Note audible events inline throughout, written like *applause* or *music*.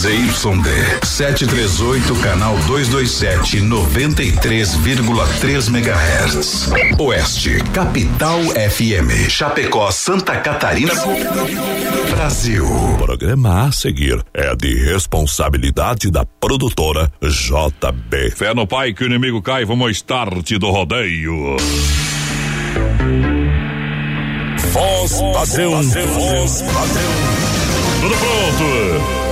ZYD 738, canal 227, 93,3 MHz. Oeste, Capital FM. Chapecó, Santa Catarina. Brasil. O programa a seguir é de responsabilidade da produtora JB. Fé no pai que o inimigo cai, vamos start do rodeio. Voz padrão, voz padrão. Tudo pronto.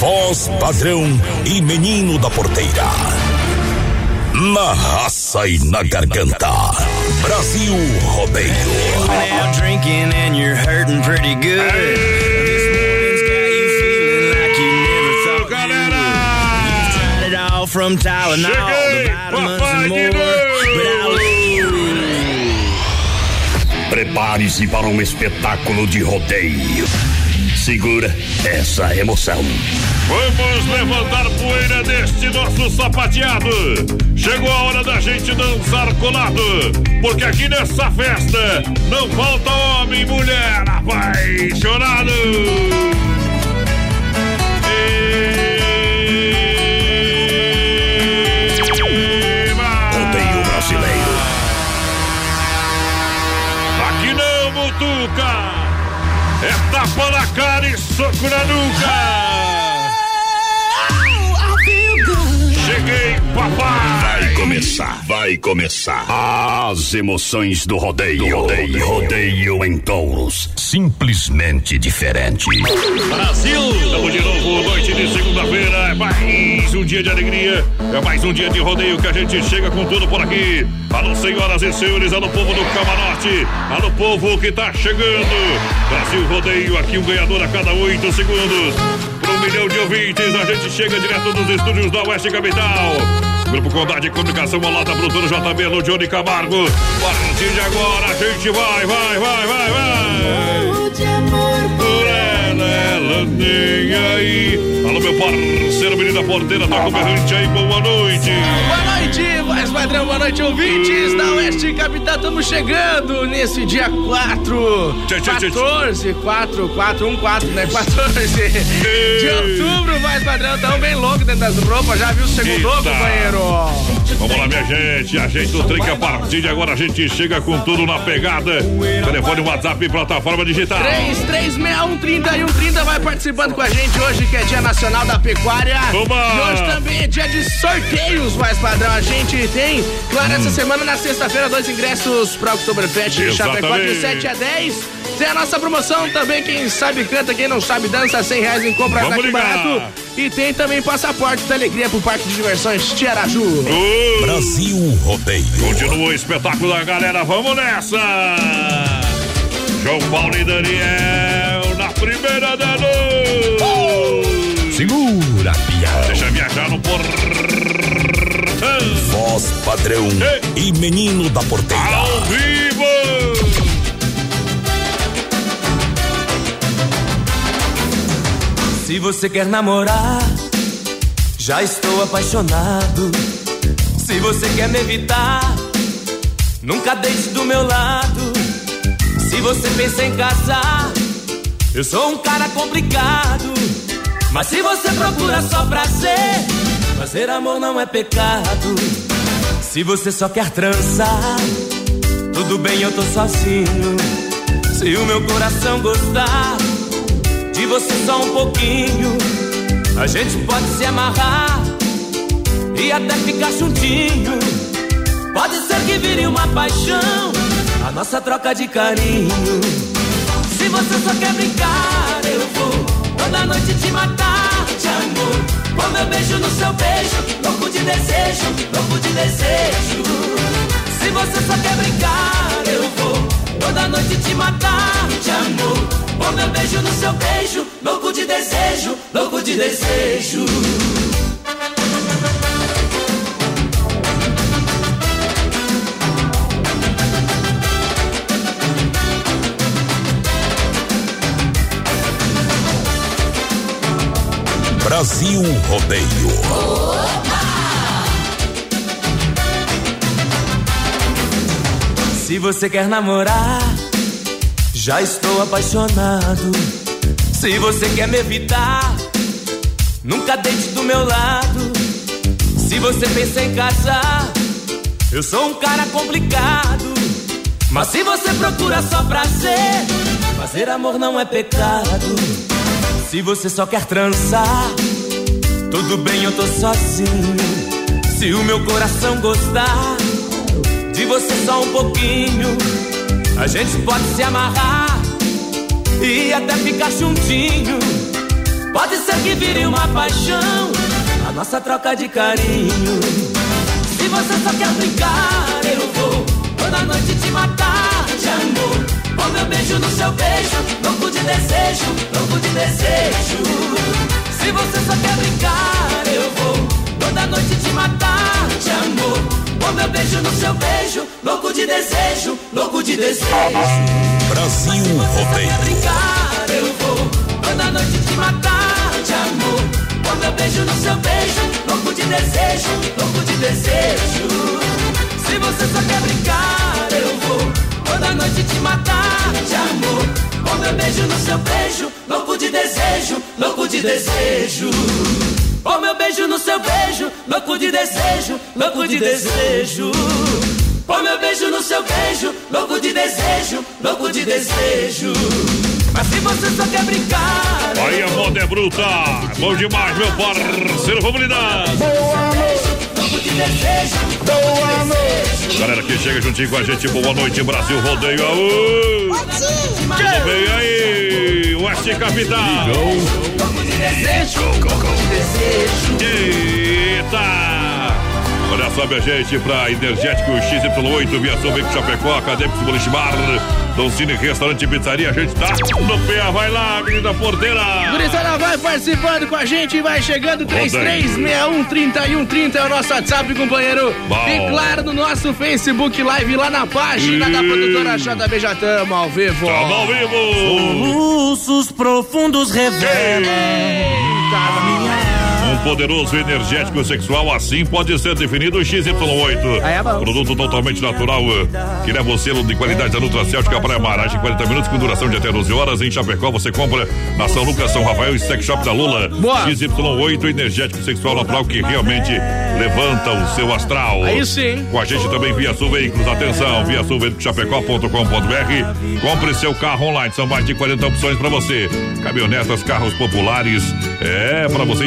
Voz padrão e menino da porteira. Na raça e na garganta. Brasil Rodeio. Now drinking and you're hurting pretty good. From Tylenol, the vitamins and more. Prepare-se para um espetáculo de rodeio. Segura essa emoção. Vamos levantar poeira deste nosso sapateado. Chegou a hora da gente dançar colado. Porque aqui nessa festa não falta homem e mulher apaixonado. É tapa na cara e soco na nuca! Cheguei, papai! Vai começar, vai começar. As emoções do rodeio. Rodeio, rodeio em touros. Simplesmente diferente. Brasil! Estamos de novo, noite de segunda-feira. É mais um dia de alegria. É mais um dia de rodeio que a gente chega com tudo por aqui. Alô, senhoras e senhores, alô, povo do camarote. Alô, povo que tá chegando. Brasil Rodeio, aqui um ganhador a cada oito segundos. Para um milhão de ouvintes, a gente chega direto dos estúdios da Oeste Capital. Grupo Condade de Comunicação, ao lado produtora JB, no Johnny Camargo. A partir de agora, a gente vai, vai, vai, vai, vai. Ela, nem aí. Alô, meu parceiro, menina porteira, tá com berrante aí, boa noite. Boa noite, voz padrão, boa noite, ouvintes da Oeste Capital. Estamos chegando nesse dia 4, Tchê, tchê, tchê, tchê. 14, 4, 4, 1, 4, né? 14 de outubro, voz padrão. Tamo bem louco dentro das roupas. Já viu o segundo, companheiro? Vamos lá, minha gente. Ajeita o que a partir de agora a gente chega com tudo na pegada. Telefone, WhatsApp plataforma digital. 3361 30 e 130 vai participando com a gente hoje, que é Dia Nacional da Pecuária. Oba! E hoje também é dia de sorteios, voz padrão. A gente tem, claro, Hum. essa semana, na sexta-feira, dois ingressos para Oktoberfest de Chapecó de Exatamente. 7 a 10. Tem a nossa promoção também, quem sabe canta, quem não sabe dança, 100 reais em compra Vamos daqui ligar. barato. E tem também passaporte da alegria pro Parque de Diversões Tiaraju. Brasil Rodeio. Continua o espetáculo da galera. Vamos nessa. João Paulo e Daniel na primeira da noite. Segura, pião. Deixa viajar no portão. Voz padrão e menino da porteira. Ao vivo. Se você quer namorar, já estou apaixonado. Se você quer me evitar, nunca deixe do meu lado. Se você pensa em casar, eu sou um cara complicado. Mas se você procura só prazer, fazer amor não é pecado. Se você só quer trançar, tudo bem, eu tô sozinho. Se o meu coração gostar de você só um pouquinho. A gente pode se amarrar e até ficar juntinho. Pode ser que vire uma paixão, a nossa troca de carinho. Se você só quer brincar, eu vou toda noite te matar de amor. Com meu beijo no seu beijo, louco de desejo, louco de desejo. Se você só quer brincar, eu vou toda noite te matar de amor. O meu beijo no seu beijo, louco de desejo, louco de desejo. Brasil Rodeio. Se você quer namorar, já estou apaixonado. Se você quer me evitar, nunca deite do meu lado. Se você pensa em casar, eu sou um cara complicado. Mas se você procura só prazer, fazer amor não é pecado. Se você só quer transar, tudo bem, eu tô sozinho. Se o meu coração gostar de você só um pouquinho, a gente pode se amarrar e até ficar juntinho. Pode ser que vire uma paixão, a nossa troca de carinho. Se você só quer brincar, eu vou toda noite te matar meu beijo no seu beijo, louco de desejo, louco de desejo. Se você só quer brincar, eu vou toda noite te matar de amor. Com meu beijo no seu beijo, louco de desejo, louco de desejo. Brasil Rodeio. brincar, eu vou toda noite te matar de amor. Com meu beijo no seu beijo, louco de desejo, louco de desejo. Se você só quer brincar, eu vou toda noite te matar de amor. Com meu beijo no seu beijo, louco de desejo, louco de desejo. Oh, meu beijo no seu beijo, louco de desejo, louco de desejo. Oh, meu beijo no seu beijo, louco de desejo, louco de desejo. Mas se você só quer brincar. Aí a moda é bruta. Bom demais, meu parceiro. Vamos lidar. Louco de desejo, boa noite. Galera que chega juntinho com a gente, boa noite, Brasil Rodeio. Aô! Tudo bem aí? Oeste Capital. Louco de desejo, louco de desejo. Eita! Olha só, minha gente, pra Energético XY8, Viação Veículo Chapecó, Acadêmicos Boliche Bar, Dom Cine Restaurante e Pizzaria, a gente tá no pé, vai lá, menina porteira! Gurizada vai participando com a gente, vai chegando 33613130 é o nosso WhatsApp, companheiro. Bom. E claro, no nosso Facebook Live lá na página da produtora JB já tamo ao vivo. Tamo ao vivo! Soluços profundos revelam. Um poderoso energético sexual assim pode ser definido o XY8. Aí é. Produto totalmente natural eh, que leva o selo de qualidade da Nutracêutica Praia Maragem, 40 minutos com duração de até 12 horas. Em Chapecó você compra na São Lucas, São Rafael e Sex Shop da Lula. Boa. XY8 energético sexual natural que realmente levanta o seu astral. Aí sim. Com a gente também via Sul Veículos. Atenção, via Sul Veículos Chapecó.com.br. Compre seu carro online. São mais de 40 opções para você. Caminhonetas, carros populares. É, para você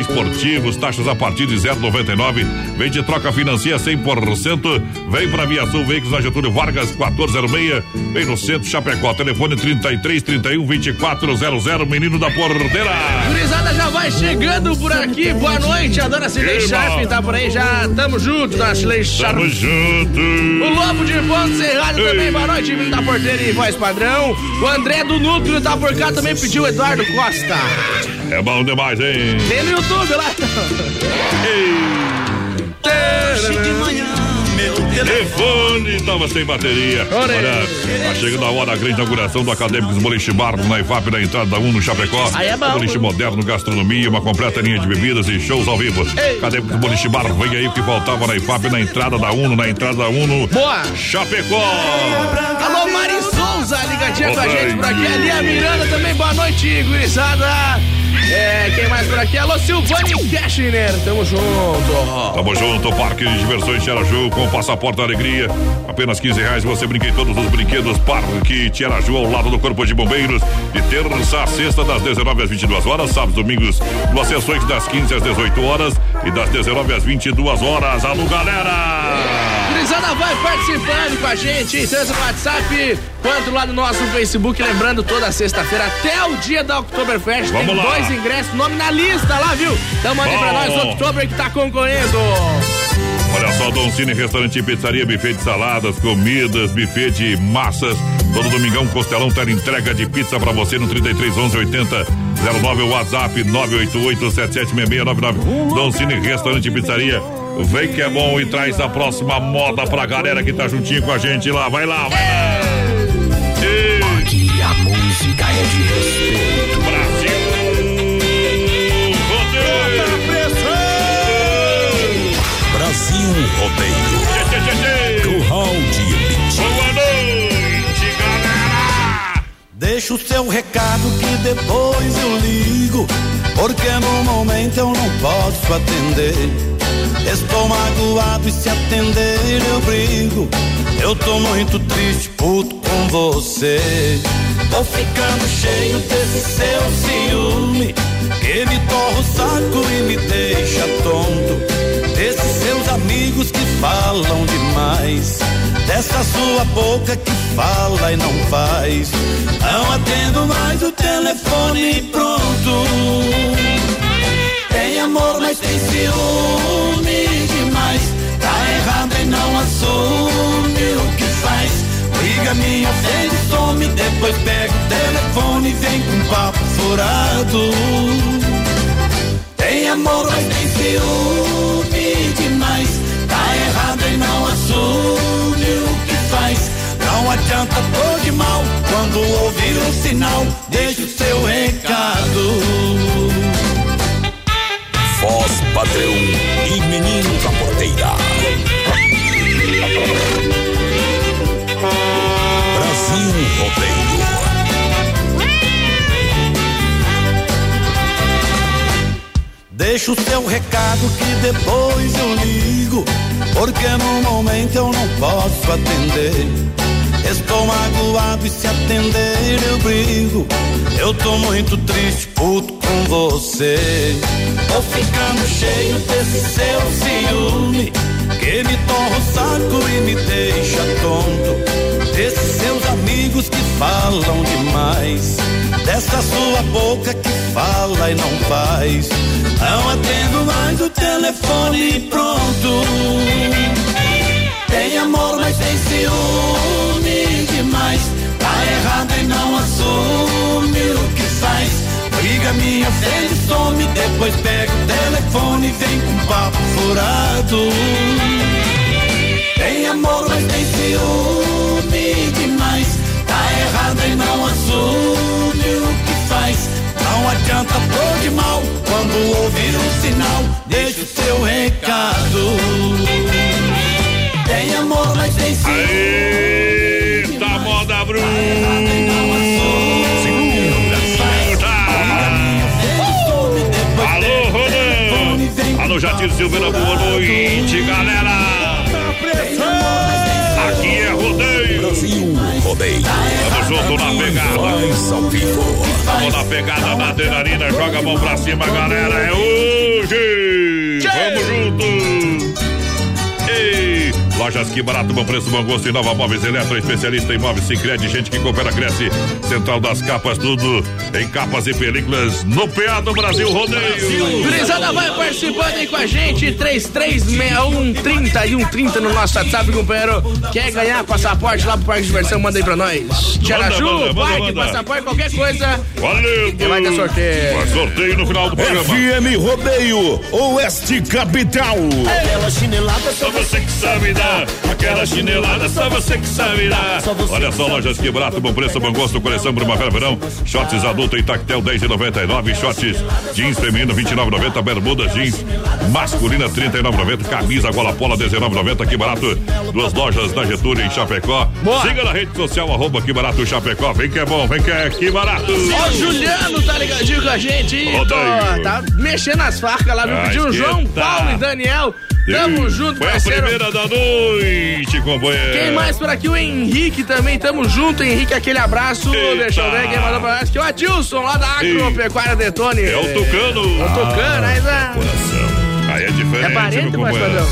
esportivos. Taxas a partir de 0,99. Vem de troca financia 100%. Vem para Sul Veículos na Getúlio Vargas 1406. Vem no centro Chapecó. Telefone 33 31 2400. Menino da Porteira. Gurizada já vai chegando por aqui, boa noite, a dona Eba. Sharp tá por aí já, tamo junto, dona Cirlei Sharp. Tamo junto. O Lobo de Ponte Cerrado Ei. também, boa noite, vindo da porteira e voz padrão. O André do Núcleo tá por cá, também pediu o Eduardo Costa. É bom demais, hein? Tem no YouTube lá. Telefone tava sem bateria. Olha, tá chegando a hora da grande inauguração do Acadêmicos Boliche Bar na IFAP na entrada da 1 no Chapecó. Aí é bom. Boliche moderno, gastronomia, uma completa linha de bebidas e shows ao vivo. Ei. Acadêmicos Boliche Bar, vem aí o que faltava na IFAP na entrada da 1 na entrada da 1 no Boa. Chapecó. Alô, Mari Souza, ligadinha com a gente por aqui. Ali a Miranda também, boa noite, gurizada. É, quem mais por aqui? Alô, Silvane Cashner, tamo junto. Tamo junto, Parque de Diversões Tiaraju com passaporte da alegria. Apenas 15 reais você brinca em todos os brinquedos. Parque Tiaraju ao lado do Corpo de Bombeiros. De terça a sexta, das 19 às 22 horas. Sábados, domingos, duas sessões das 15 às 18 horas e das 19 às 22 horas. Alô, galera! Gurizada vai participando com a gente, tanto no WhatsApp quanto lá no nosso Facebook. Lembrando, toda sexta-feira até o dia da Oktoberfest Vamos tem lá. dois ingressos, nome na lista lá, viu? Então mande pra nós, Oktober que tá concorrendo. Olha só, Don Cine Restaurante e Pizzaria, buffet de saladas, comidas, buffet de massas, Todo domingão, Costelão ter entrega de pizza pra você no 33 11 80 09, WhatsApp 988 Dom Cine Restaurante e Pizzaria. Vem que é bom e traz a próxima moda pra galera que tá juntinho com a gente lá. Vai lá, vai lá. Aqui a música é de respeito. Brasil! Brasil Rodeio. Curral de Elite. Boa noite, galera! Deixa o seu recado que depois eu ligo. Porque no momento eu não posso atender. Estou magoado e se atender eu brigo. Eu tô muito triste, puto com você. Tô ficando cheio desse seu ciúme. Que me torra o saco e me deixa tonto. Desses seus amigos que falam demais. Dessa sua boca que fala e não faz. Não atendo mais o telefone pronto. Tem amor, mas tem ciúme demais. Tá errado e não assume o que faz. Liga minha frente, some, depois pega o telefone e vem com papo furado. Tem amor, mas tem ciúme demais. Tá errado e não assume o que faz. Não adianta pôr de mal quando ouvir o sinal. Deixa o seu recado. Voz padrão e menino da porteira. Brasil Rodeio. Deixa o seu recado que depois eu ligo. Porque no momento eu não posso atender. Estou magoado e se atender eu brigo. Eu tô muito triste, puto com você. Tô ficando cheio desse seu ciúme. Que me torra o saco e me deixa tonto. Desses seus amigos que falam demais. Dessa sua boca que fala e não faz. Não atendo mais o telefone pronto. Tem amor, mas tem ciúme demais. Tá errado e não assume o que faz. Briga minha frente, some, depois pega o telefone e vem com papo furado. Tem amor, mas tem ciúme demais. Tá errado e não assume o que faz. Não adianta pôr de mal quando ouvir um sinal. Deixa o seu recado. Tem amor, mas tem ciúme. Moda Bruta! Alô, Rodão! Alô, Jatir Silveira, boa noite, galera! Aqui é rodeio! Brasil Rodeio. Tamo junto na pegada! Vamos na pegada na adrenalina, joga a mão pra cima, galera. É hoje! Vamos junto! Ei! Lojas que barato, bom preço, bom gosto e nova móveis eletro, especialista em móveis Sicredi, gente que coopera, cresce. Central das capas, tudo em capas e películas no PA do Brasil Rodeio. Gurizada vai participando aí com a gente, 336130 e 130 no nosso WhatsApp, companheiro. Quer ganhar passaporte lá pro Parque de Diversão? Manda aí pra nós. Manda, Parque, manda. passaporte, qualquer coisa. Valeu! E vai ter sorteio. Vai sorteio no final do programa. FM Rodeio, Oeste Capital. Só você que sabe dar aquela chinelada, só você que sabe dar. Olha só, lojas que barato, bom preço, bom gosto, coleção Primavera Verão. Shorts adulto em tactel 10,99. Shorts jeans feminino 29,90. Bermudas jeans masculina 39,90. Camisa gola pola 19,90. Que barato. Duas lojas da Getúlio em Chapecó. Boa. Siga na rede social, arroba que barato Chapecó. Vem que é bom, vem que é que barato. Ó, o Juliano tá ligadinho com a gente. tá mexendo as facas lá, viu? Ah, Pediu o João. Paulo e Daniel. Tamo junto, Foi a parceiro. primeira da noite, companheiro. Quem mais por aqui? O Henrique também, tamo junto, Henrique, aquele abraço. Eita. Deixa eu ver quem mandou pra nós. Que é o Adilson, lá da Agropecuária Detone. É o Tucano. É o Tucano, aí dá. Coração. Aí é diferente, É parente, meu companheiro.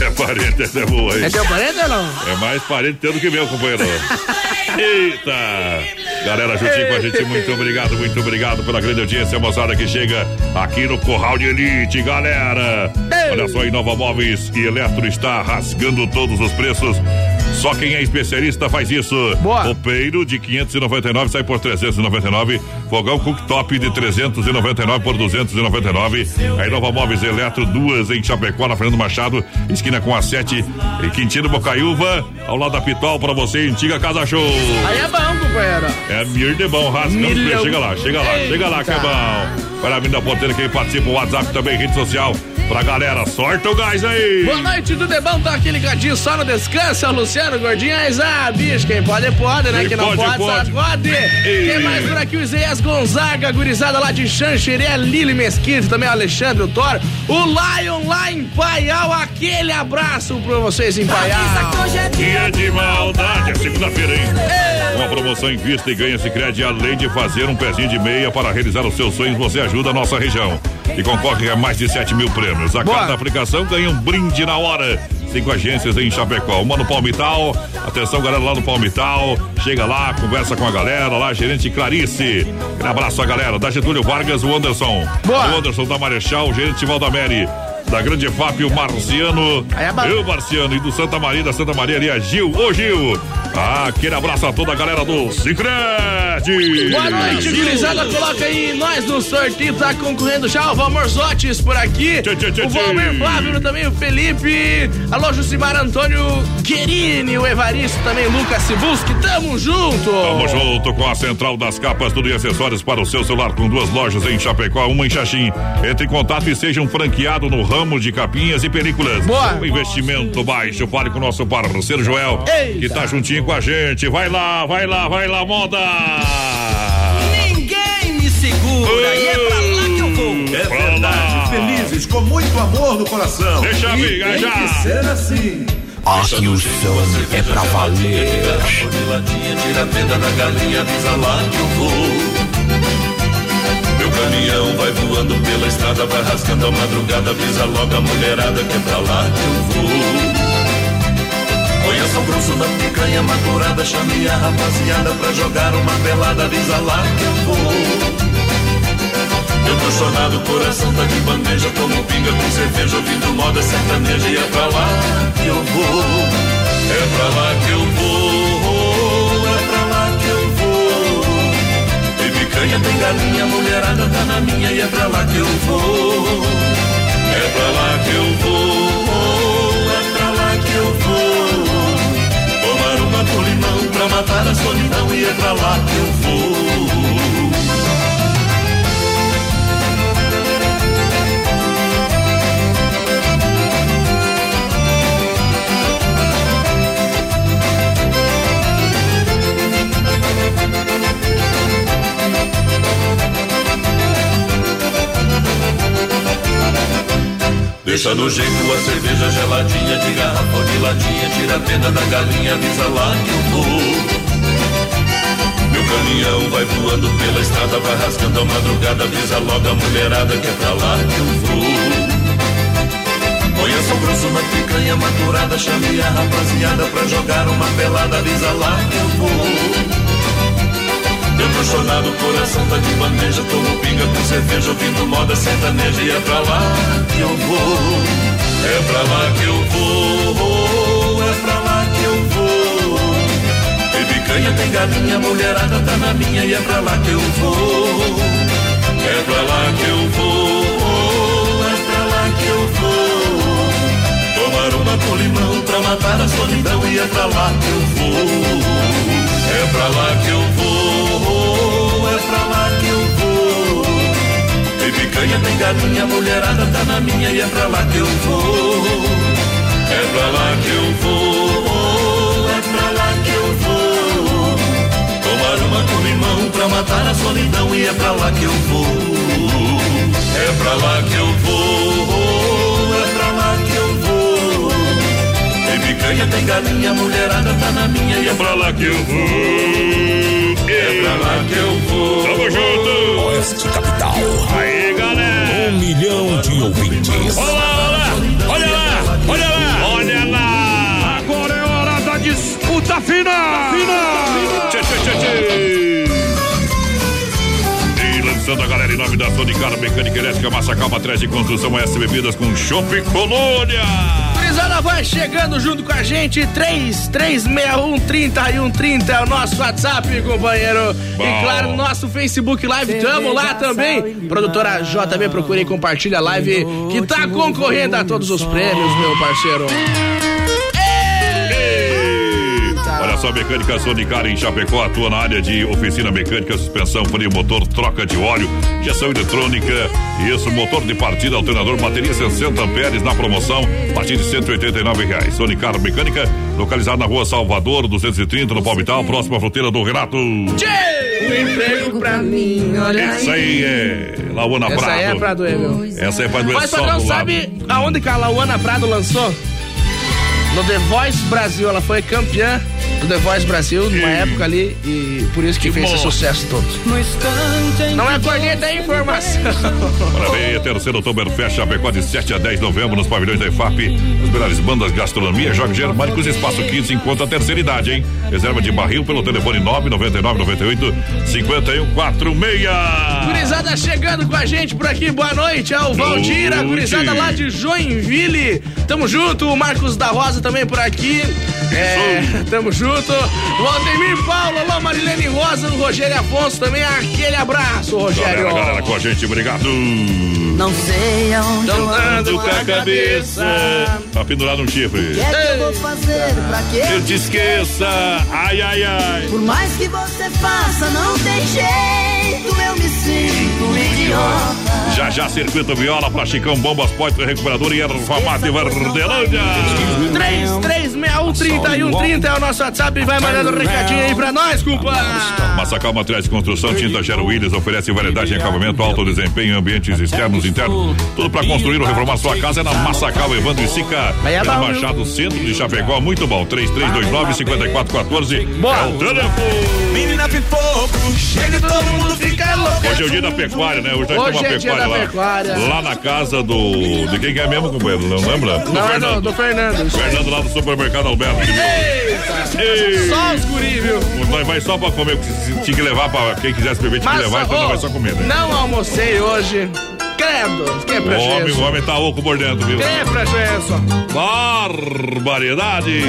É parente, essa é boa, hein? É teu parente ou não? É mais parente teu do que meu, companheiro. *laughs* Eita! Galera, juntinho com a gente, muito obrigado, muito obrigado pela grande audiência, moçada que chega aqui no Corral de Elite, galera. Olha só, Inova Móveis e Eletro está rasgando todos os preços. Só quem é especialista faz isso. Boa. Roupeiro de 599 sai por 399. Fogão cooktop de 399 por 299. Aí Nova Móveis Eletro, duas em Chapecó, na Fernando Machado, esquina com a 7 e Quintino Bocaiúva, ao lado da Pitol pra você, antiga Casa Show. Aí é bom, companheiro. É mir de bom, rasgando Milhão. Chega lá, chega lá, chega lá que é bom. Para mim da porteira, quem participa, o WhatsApp também, rede social. Pra galera, sorta o gás aí. Boa noite, tudo é bom? Tá aquele gadinho só no descanso, Luciano Gordinho. Mas, ah, bicho, quem pode, pode, né? Quem Quem não pode, pode, pode. sacode. Ei. Quem mais por aqui? O Isaias Gonzaga, gurizada lá de Xanxerê, Lili Mesquita, também o Alexandre, o Thor. O Lion lá em Paial, aquele abraço pra vocês em Paial. Dia de maldade, é segunda-feira, hein? Uma promoção em vista e ganha Sicredi além de fazer um pezinho de meia para realizar os seus sonhos, você ajuda a nossa região. E concorre a mais de 7 mil prêmios. A Boa. cada aplicação ganha um brinde na hora. Cinco agências em Chapecó. Uma no Palmital. Atenção, galera, lá no Palmital. Chega lá, conversa com a galera lá, gerente Clarice. Um abraço a galera. Da Getúlio Vargas, o Anderson. Boa. O Anderson da Marechal, o gerente Valdameri. Da Grande FAP, o Marciano. É. Eu, Marciano. E do Santa Maria, da Santa Maria ali, a Gil. Ô, Gil. Ah, aquele abraço a toda a galera do Cicred. Boa noite, gurizada. Coloca aí nós no sorteio. Tá concorrendo já o Valmor Zotes por aqui. Tchê, tchê, tchê, o Valmir tchê. Flávio também, o Felipe. Alô, Jucimar Antônio Querini, o Evaristo também, Lucas Sibuski. Tamo junto. Tamo junto com a Central das Capas, tudo e acessórios para o seu celular, com duas lojas em Chapecó, uma em Xaxim. Entre em contato e seja um franqueado no ramo de capinhas e películas. Boa. Um investimento baixo. Fale com o nosso parceiro Joel, Eita. que tá juntinho com a gente. Vai lá, vai lá, vai lá, moda! Ninguém me segura e é pra lá que eu vou. É Pra verdade, lá. felizes, com muito amor no coração. Deixa a amiga tem já. que ser assim. Aqui o som é pra valer. Tira a venda da galinha, avisa lá que eu vou. Caminhão vai voando pela estrada, vai rasgando a madrugada, avisa logo a mulherada que é pra lá que eu vou. Põe a São Grosso na picanha maturada, chame a rapaziada pra jogar uma pelada, avisa lá que eu vou. Eu tô chorado, o coração tá de bandeja, tomo pinga com cerveja, ouvindo moda sertaneja e é pra lá que eu vou. É pra lá que eu vou, picanha, tem galinha, mulherada tá na minha e é pra lá que eu vou. É pra lá que eu vou, é pra lá que eu vou. Tomar uma com limão pra matar a solidão e é pra lá que eu vou. Deixa no jeito a cerveja geladinha de garrafa ou de latinha, tira a pena da galinha, avisa lá que eu vou. Meu caminhão vai voando pela estrada, vai rasgando a madrugada, avisa logo a mulherada que é pra lá que eu vou. Põe a São Grosso na picanha maturada, chame a rapaziada pra jogar uma pelada, avisa lá que eu vou. Eu tô chorado, o coração tá de bandeja, tomo pinga com cerveja, ouvindo moda sertaneja e é pra lá que eu vou. É pra lá que eu vou, é pra lá que eu vou. Tem picanha, tem galinha, mulherada tá na minha e é pra lá que eu vou. É pra lá que eu vou, é pra lá que eu vou. Tomar uma com limão pra matar a solidão e é pra lá que eu vou. É pra lá que eu vou, pra lá que eu vou. Tem picanha, tem galinha, mulherada tá na minha e é pra lá que eu vou. É pra lá que eu vou, é pra lá que eu vou. Tomar uma com limão pra matar a solidão e é pra lá que eu vou. É pra lá que eu vou, é pra lá que eu vou. Tem picanha, tem galinha, mulherada tá na minha e é pra lá que eu vou. É pra lá que eu vou. Tamo junto! Oeste Capital. Aí, galera! Um milhão de ouvintes. Olha lá, olha lá, olha lá, olha lá! Agora é hora da disputa final! Final! Tchê, tchê, tchê, tchê. Lançando a galera em nome da Sonicara Mecânica Elétrica, Massa Calma, de Construção, S Bebidas com Chopp Colônia! Vai chegando junto com a gente, 3361 3130 é o nosso WhatsApp, companheiro. Bom. E claro, nosso Facebook Live, tamo lá também. Produtora JB, procure e compartilha a live que tá concorrendo a todos os prêmios, meu parceiro. Olha só, Mecânica Sonicar em Chapecó atua na área de oficina mecânica, suspensão, freio, motor, troca de óleo, injeção eletrônica. Isso, motor de partida, alternador, bateria 60 amperes na promoção, a partir de 189 reais. Sonicar Mecânica, localizado na rua Salvador, 230, no Palmital, próxima fronteira do Renato. Tchê! Um emprego pra mim, olha Isso aí é Lauana Essa Prado. aí é pra doer, meu. Essa é pra doer Mas só lado. sabe aonde que a Lauana Prado lançou? No The Voice Brasil, ela foi campeã do The Voice Brasil numa época ali e por isso que, fez esse bom. sucesso todo. Não é corneta, é informação. Parabéns, terceiro Oktoberfest Chapecó de 7 a 10 de novembro nos pavilhões da EFAP. As melhores bandas, gastronomia, jogos germânicos, espaço 15 enquanto a terceira idade, hein? Reserva de barril pelo telefone 999 98 5146. Gurizada chegando com a gente por aqui, boa noite. É o Valdir, a gurizada lá de Joinville. Tamo junto, o Marcos da Rosa também por aqui. É, *laughs* tamo junto. Valdemir Paulo, alô Marilene Rosa, o Rogério Afonso também. Aquele abraço, Rogério. Galera, galera com a gente, obrigado. Não sei aonde eu ando Andando com a cabeça. Tá pendurado um chifre. O que é que eu vou fazer pra que Eu te esqueça. Ai, ai, ai. Por mais que você faça, não tem jeito, eu me sinto idiota. Já já, circuito viola pra Chicão, bombas, poito, recuperador e erva mate Verdelândia. 33613130 é o nosso WhatsApp. Vai mandando um recadinho aí pra nós, compadre. Massacal Materiais de Construção, Tinta Gero Williams oferece variedade em acabamento, alto desempenho, ambientes externos e internos. Tudo para construir ou reformar sua casa é na Massacal Evandro e Sica. É É na? Machado Centro de Chapecó, muito bom. 3329-5414 Boa. é o telefone. Menina pipoco, chega e todo mundo fica louco. Hoje é o dia da pecuária, né? Hoje Hoje temos uma é pecuária lá. Lá na casa do. De quem que é mesmo, companheiro? Não lembra? Do Não, é do, Fernando. do Fernando. Fernando lá do supermercado Alberto. Ei. Só os guri, viu? Nós vai só pra comer, porque tinha que levar pra quem quisesse beber, tinha que levar, então nós vai só comer, né? Não almocei hoje. Credo, que O homem, o homem tá oco por dentro, viu? Que prejuízo. Barbaridade!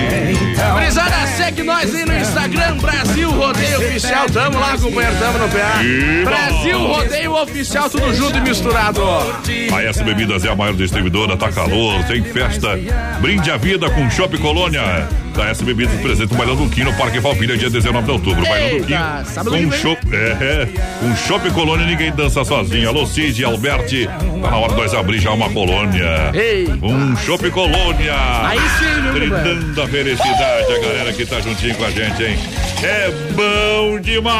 Gurizada, segue nós aí no Instagram, Brasil Rodeio Oficial. Tamo lá, companheiro, tamo no PA. E Brasil bom. Rodeio Oficial, tudo junto e misturado. A S Bebidas é a maior distribuidora, tá calor, tem festa. Brinde a vida com Shop Colônia. Da S Bebidas presente no Bailão do Quino, Parque Valpilha, dia 19 de outubro. Bailão do Quino. Com. Shop, é, é, com Shop Colônia ninguém dança sozinho. Alô, Cid, Alberti. Tá na hora de nós abrir já uma colônia. Eita. Um Shop Colônia. Aí sim, companheiro? Brindando a felicidade, a galera que tá juntinho com a gente, hein? É bom demais!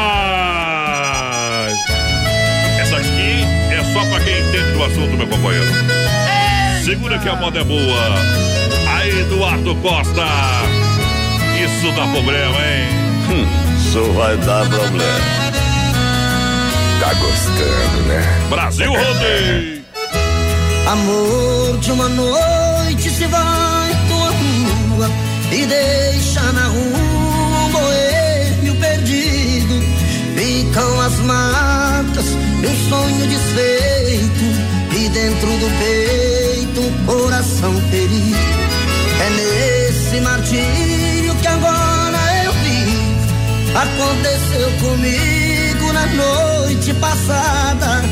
Essa aqui é só pra quem entende do assunto, meu companheiro. Segura que a moda é boa. Aí, Eduardo Costa. Isso dá problema, hein? Isso vai dar problema. Tá gostando, né? Brasil Rodeio. *laughs* Amor de uma noite se vai com a rua e deixa na rua um boêmio perdido. Ficam as marcas de um sonho desfeito e dentro do peito um coração ferido. É nesse martírio que agora eu vivo. Aconteceu comigo na noite passada.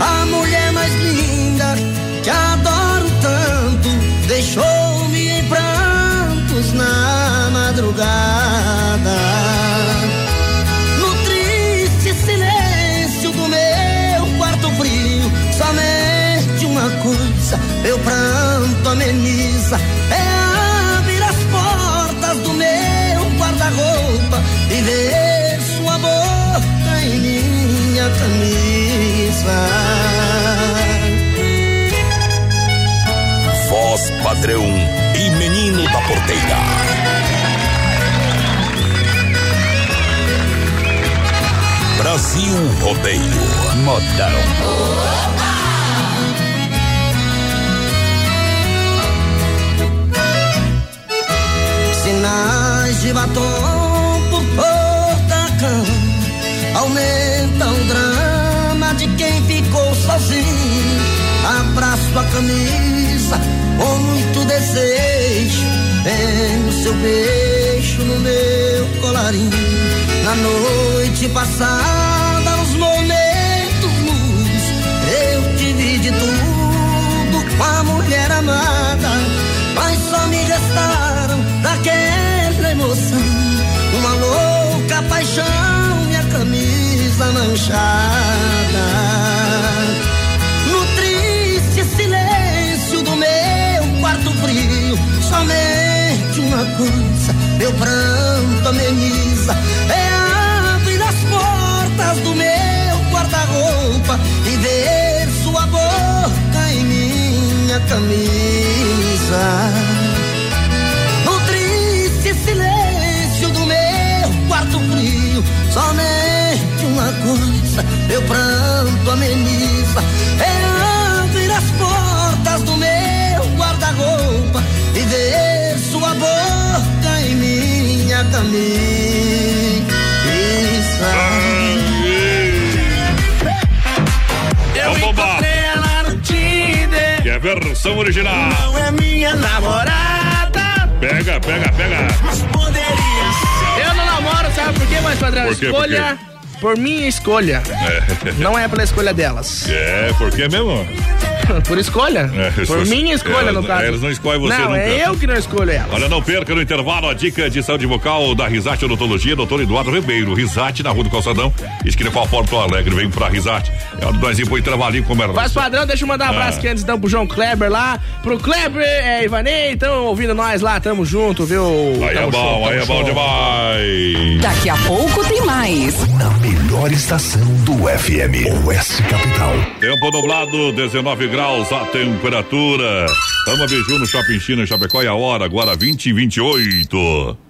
A mulher mais linda que adoro tanto deixou-me em prantos na madrugada. No triste silêncio do meu quarto frio, somente uma coisa meu pranto ameniza é abrir as portas do meu guarda-roupa e ver minha camisa. Voz padrão e menino da porteira. Brasil Rodeio. Modão. Sinais de batom por portacão Aumenta o drama de quem ficou sozinho. Abraço a camisa com muito desejo. Seu beijo no meu colarinho. Na noite passada, nos momentos luz, eu tive de tudo com a mulher amada. Mas só me restaram daquela emoção, uma louca paixão, camisa manchada. No triste silêncio do meu quarto frio, somente uma coisa, meu pranto ameniza, é abrir as portas do meu guarda-roupa e ver sua boca em minha camisa. No triste silêncio do meu quarto frio, somente uma coisa, meu pranto ameniza, é abrir as portas do meu guarda-roupa e ver sua boca em minha camisa. Eu encontrei ela no Tinder. Que é a versão original. Não é minha namorada. Pega, pega, pega. Mas poderia ser. Eu não namoro, sabe por quê, mais padrão? Por quê, por Escolha por minha escolha. É. Não é pela escolha delas. É, por quê mesmo? *laughs* Por escolha. É, por minha escolha, elas- no caso. eles não escolhem você Não, nunca. é eu que não escolho elas. Olha, não perca no intervalo a dica de saúde vocal da Risate Odontologia, doutor Eduardo Ribeiro. Risate na Rua do Calçadão, esquina com a Porto Alegre. Vem pra Risate. É onde nós ir pro trabalhinho como era. Mas padrão, deixa eu mandar um abraço Ah. aqui antes então pro João Kleber lá, pro Kleber, é, Ivanei, então ouvindo nós lá, tamo junto, viu? Aí é Tamo bom, show, aí é bom show. demais. Daqui a pouco tem mais. Na melhor estação do FM, Oeste Capital. Tempo nublado, 19 graus a temperatura. Ama Biju no Shopping China, Chapecó, e a hora agora 20 e 28.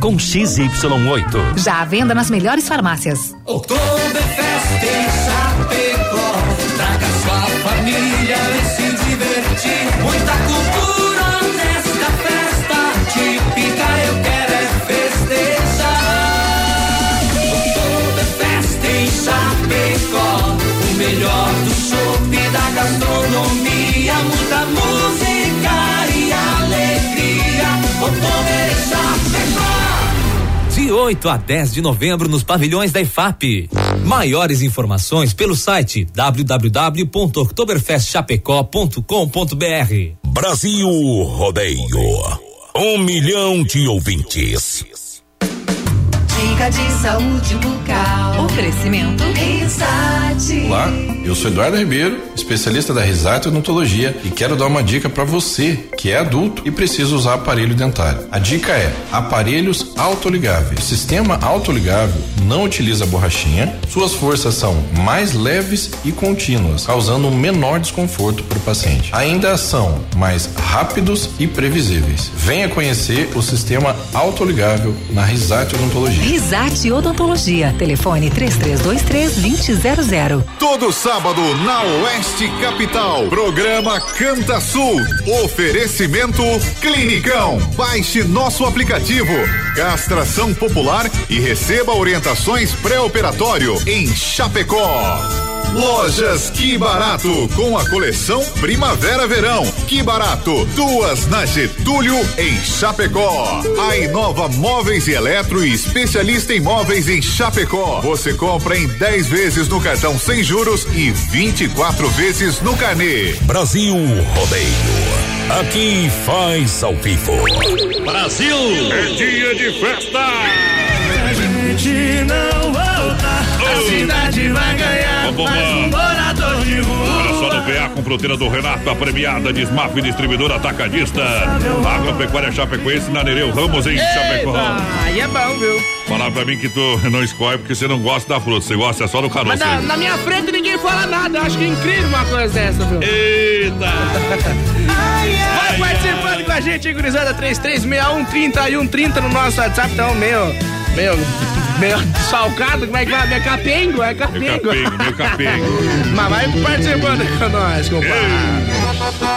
com XY8. Já à venda nas melhores farmácias. Oktoberfest em Chapecó. Traga sua família 8 a 10 de novembro nos pavilhões da IFAP. Maiores informações pelo site www.oktoberfestchapecó.com.br. Brasil Rodeio. Um milhão de ouvintes. Dica de saúde bucal. Oferecimento Risate. Olá, eu sou Eduardo Ribeiro, especialista da Risate Odontologia e quero dar uma dica para você que é adulto e precisa usar aparelho dentário. A dica é aparelhos autoligáveis. O sistema autoligável não utiliza borrachinha, suas forças são mais leves e contínuas, causando um menor desconforto para o paciente. Ainda são mais rápidos e previsíveis. Venha conhecer o sistema autoligável na Risate Odontologia. Risate Odontologia. Telefone 3323 2000. Todo sábado na Oeste Capital. Programa Canta Sul. Oferecimento Clinicão. Baixe nosso aplicativo. Castração popular e receba orientações pré-operatório em Chapecó. Lojas Que Barato, com a coleção Primavera-Verão. Que Barato, duas na Getúlio, em Chapecó. A Inova Móveis e Eletro especialista em móveis em Chapecó. Você compra em 10 vezes no cartão sem juros e 24 vezes no carnê. Brasil Rodeio. Aqui faz ao vivo. Brasil! É dia de festa! A gente não volta, a cidade vai ganhar. Rua. Olha só no PA com fruteira do Renato, a premiada de Smaf Distribuidora Atacadista. Agropecuária Chapecoense na Nereu Ramos em Chapecó. Aí é bom, viu? Falar pra mim que tu não escolhe porque você não gosta da fruta, você gosta só do caroço. Mas na, na minha frente ninguém fala nada. Eu acho que é incrível uma coisa dessa, viu? Eita! Vai participando com a gente, gurizada. 3361 30 e 130 no nosso WhatsApp. Então, meio. Meio. Meio salcado, como é que vai? Meio capengo, é capengo. Meu capengo, meu *laughs* capengo. Mas vai participando com nós, compadre.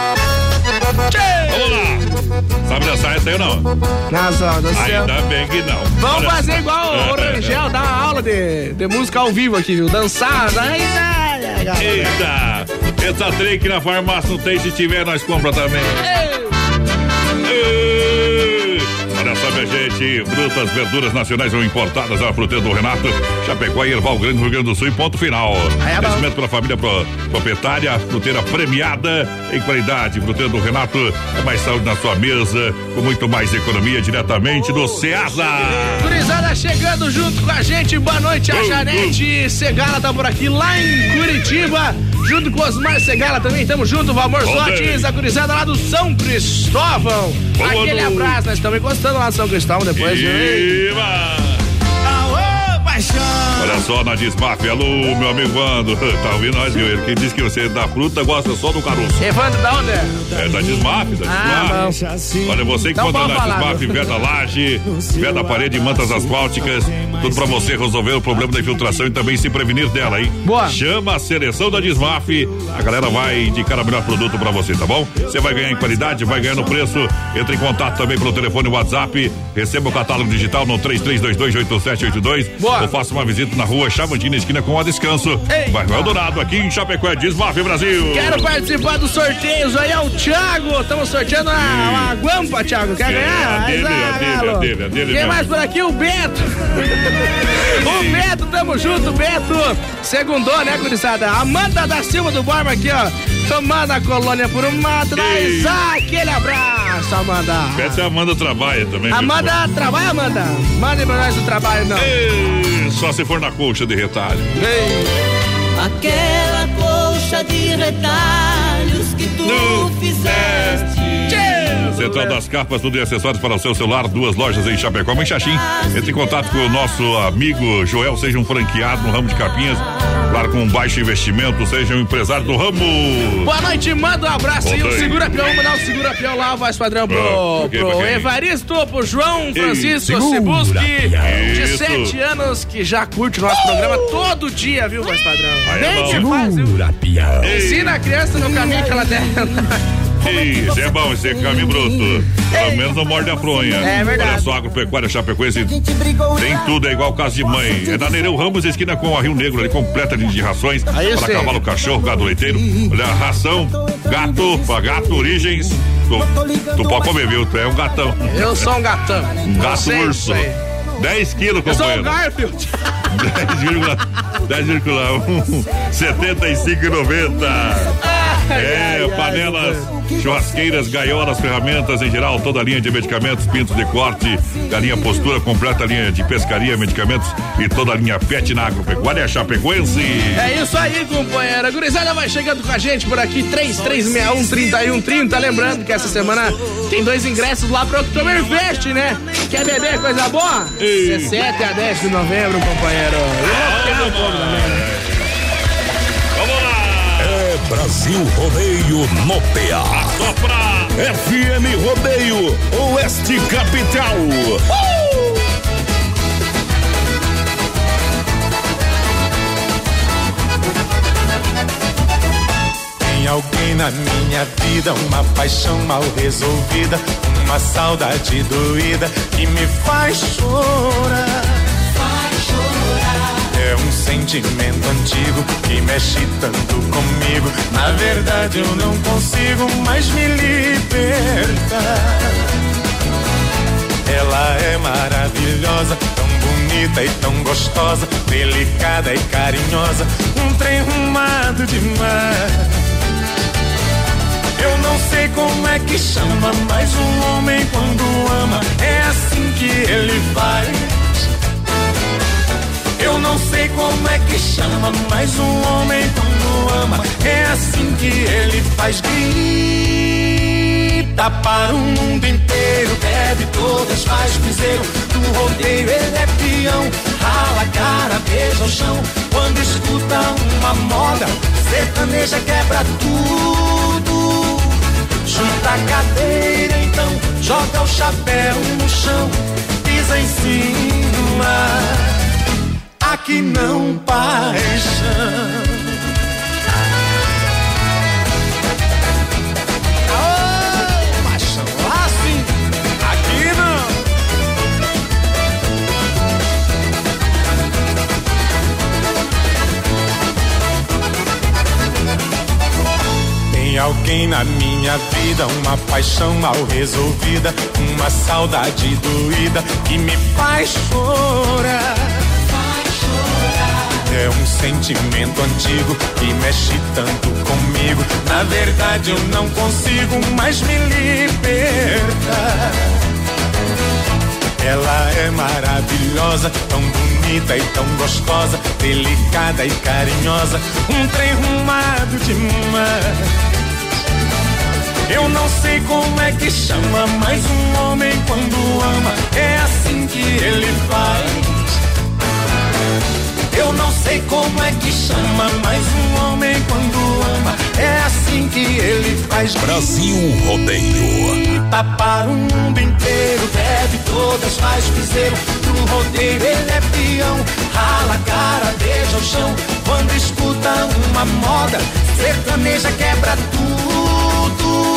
Vamos lá! Sabe dançar essa aí ou não? Nossa, do céu. Ainda bem que não. Vamos Olha fazer igual o *laughs* Rangel, dar uma aula de, de música ao vivo aqui, viu? Dançar, daí, galera. Eita! Essa trem que na farmácia não tem, se tiver, nós compra também. Ei! Minha gente, frutas, verduras nacionais ou importadas, a fruteira do Renato, Chapecó e Erval Grande, Rio Grande do Sul e ponto final. é bom. Crescimento pela família pro- proprietária, fruteira premiada em qualidade. Fruteira do Renato é mais saúde na sua mesa, com muito mais economia diretamente do Ceasa. Gurizada chegando junto com a gente, boa noite, a Janete Segala tá por aqui, lá em Curitiba, junto com Osmar Segala também, tamo junto, Valmor Sotes, a gurizada lá do São Cristóvão, Boa aquele abraço, nós estamos encostando lá no São Cristóvão depois, viu? Viva! Paixão. Olha só na Desmaf, alô, meu amigo Wando, *laughs* tá ouvindo nós, viu? Ele que diz que você da fruta gosta só do caroço. Evandro, da onde? É da Desmaf, da Ah. Olha, você que encontra pode na falar, viu? veda laje, veda parede, mantas asfálticas, tudo pra você resolver o problema da infiltração e também se prevenir dela, hein? Boa. Chama a seleção da Desmaf, a galera vai indicar o melhor produto pra você, tá bom? Você vai ganhar em qualidade, vai ganhar no preço. Entre em contato também pelo telefone WhatsApp, receba o catálogo digital no 33228782 Boa. Ou faça uma visita na rua Chavantina, esquina com a Descanso. Ei. Bairro Eldorado, aqui em Chapecó, é Desmaf Brasil. Quero participar dos sorteios aí, é o Thiago. Estamos sorteando uma, uma guampa, Thiago. Quer É, ganhar? a dele, a ah, dele, a dele, a dele Quem mesmo. mais por aqui? O Beto. *laughs* o Beto, tamo junto, Beto. Segundou, né, gurizada? Amanda da Silva do Borba aqui, ó. Tomando a colônia por um mato. Ei. Mas, ah, aquele abraço, Amanda. Essa é a Amanda trabalha também. viu? Amanda, trabalha, Amanda? Mande pra nós o trabalho, não. Ei, Só se for na colcha de retalho. Aquela colcha de retalhos que tu fizeste. Central das Capas, tudo e acessórios para o seu celular, duas lojas em Chapecó, em Xaxim. Entre em contato com o nosso amigo Joel, seja um franqueado no ramo de capinhas, claro, com um baixo investimento, seja um empresário do ramo. Boa noite, manda um abraço aí, o segura peão, vamos mandar o segura peão lá, voz padrão pro, Ah, pro? Evaristo, pro João Francisco Sibuski, de Isso. sete anos, que já curte o nosso programa todo dia, viu, voz padrão? Aí é Bem bom. que faz, viu? Ensina a criança no caminho que ela deve andar. Isso é bom, esse é caminho bruto. Pelo menos não morde a fronha. É verdade. Olha só, agropecuária Chapecoense tem tudo, é igual caso de mãe. É na Nereu Ramos, esquina com a Rio Negro, ali completa de rações Aí para cavalo, cachorro, gado leiteiro. Olha, ração, gato, para gato, origens. Tu, tu pode comer, viu? Tu é um gatão. Eu sou um gatão. Um gato sei urso. isso aí. 10 quilos, Eu sou o companheiro. Garfield. *laughs* 10,1, 75,90. É, panelas, churrasqueiras, gaiolas, ferramentas em geral, toda a linha de medicamentos, pintos de corte, galinha postura, completa linha de pescaria, medicamentos e toda a linha pet na agropecuária Chapecoense. É isso aí, companheira. A gurizada vai chegando com a gente por aqui, 3361-3130. Lembrando que essa semana tem dois ingressos lá pro Oktoberfest, né? Quer beber coisa boa? 17 a 10 de novembro, companheiro. E local, povo também, né? Brasil Rodeio no PA. Sopra! FM Rodeio, Oeste Capital. Uh! Tem alguém na minha vida, uma paixão mal resolvida, uma saudade doída que me faz chorar. É um sentimento antigo que mexe tanto comigo. Na verdade, eu não consigo mais me libertar. Ela é maravilhosa, tão bonita e tão gostosa, delicada e carinhosa, um trem rumado demais. Eu não sei como é que chama, mas um homem quando ama é assim que ele faz. Eu não sei como é que chama, mas um homem quando ama é assim que ele faz. Grita para o mundo inteiro, bebe todas, faz piseiro. No rodeio ele é peão, rala a cara, beija o chão. Quando escuta uma moda, sertaneja quebra tudo. Junta a cadeira então, joga o chapéu no chão, pisa em cima. Aqui não paixão. Tem alguém na minha vida, uma paixão mal resolvida, uma saudade doída que me faz chorar. É um sentimento antigo que mexe tanto comigo. Na verdade, eu não consigo mais me libertar. Ela é maravilhosa, tão bonita e tão gostosa, delicada e carinhosa, um trem rumado demais. Eu não sei como é que chama, mas um homem quando ama é assim que ele faz. Eu não sei como é que chama, mas um homem quando ama é assim que ele faz. Brasil Rodeio. Tá para o mundo inteiro, bebe todas, faz piseiro. No rodeio ele é peão, rala a cara, beija o chão. Quando escuta uma moda, sertaneja quebra tudo.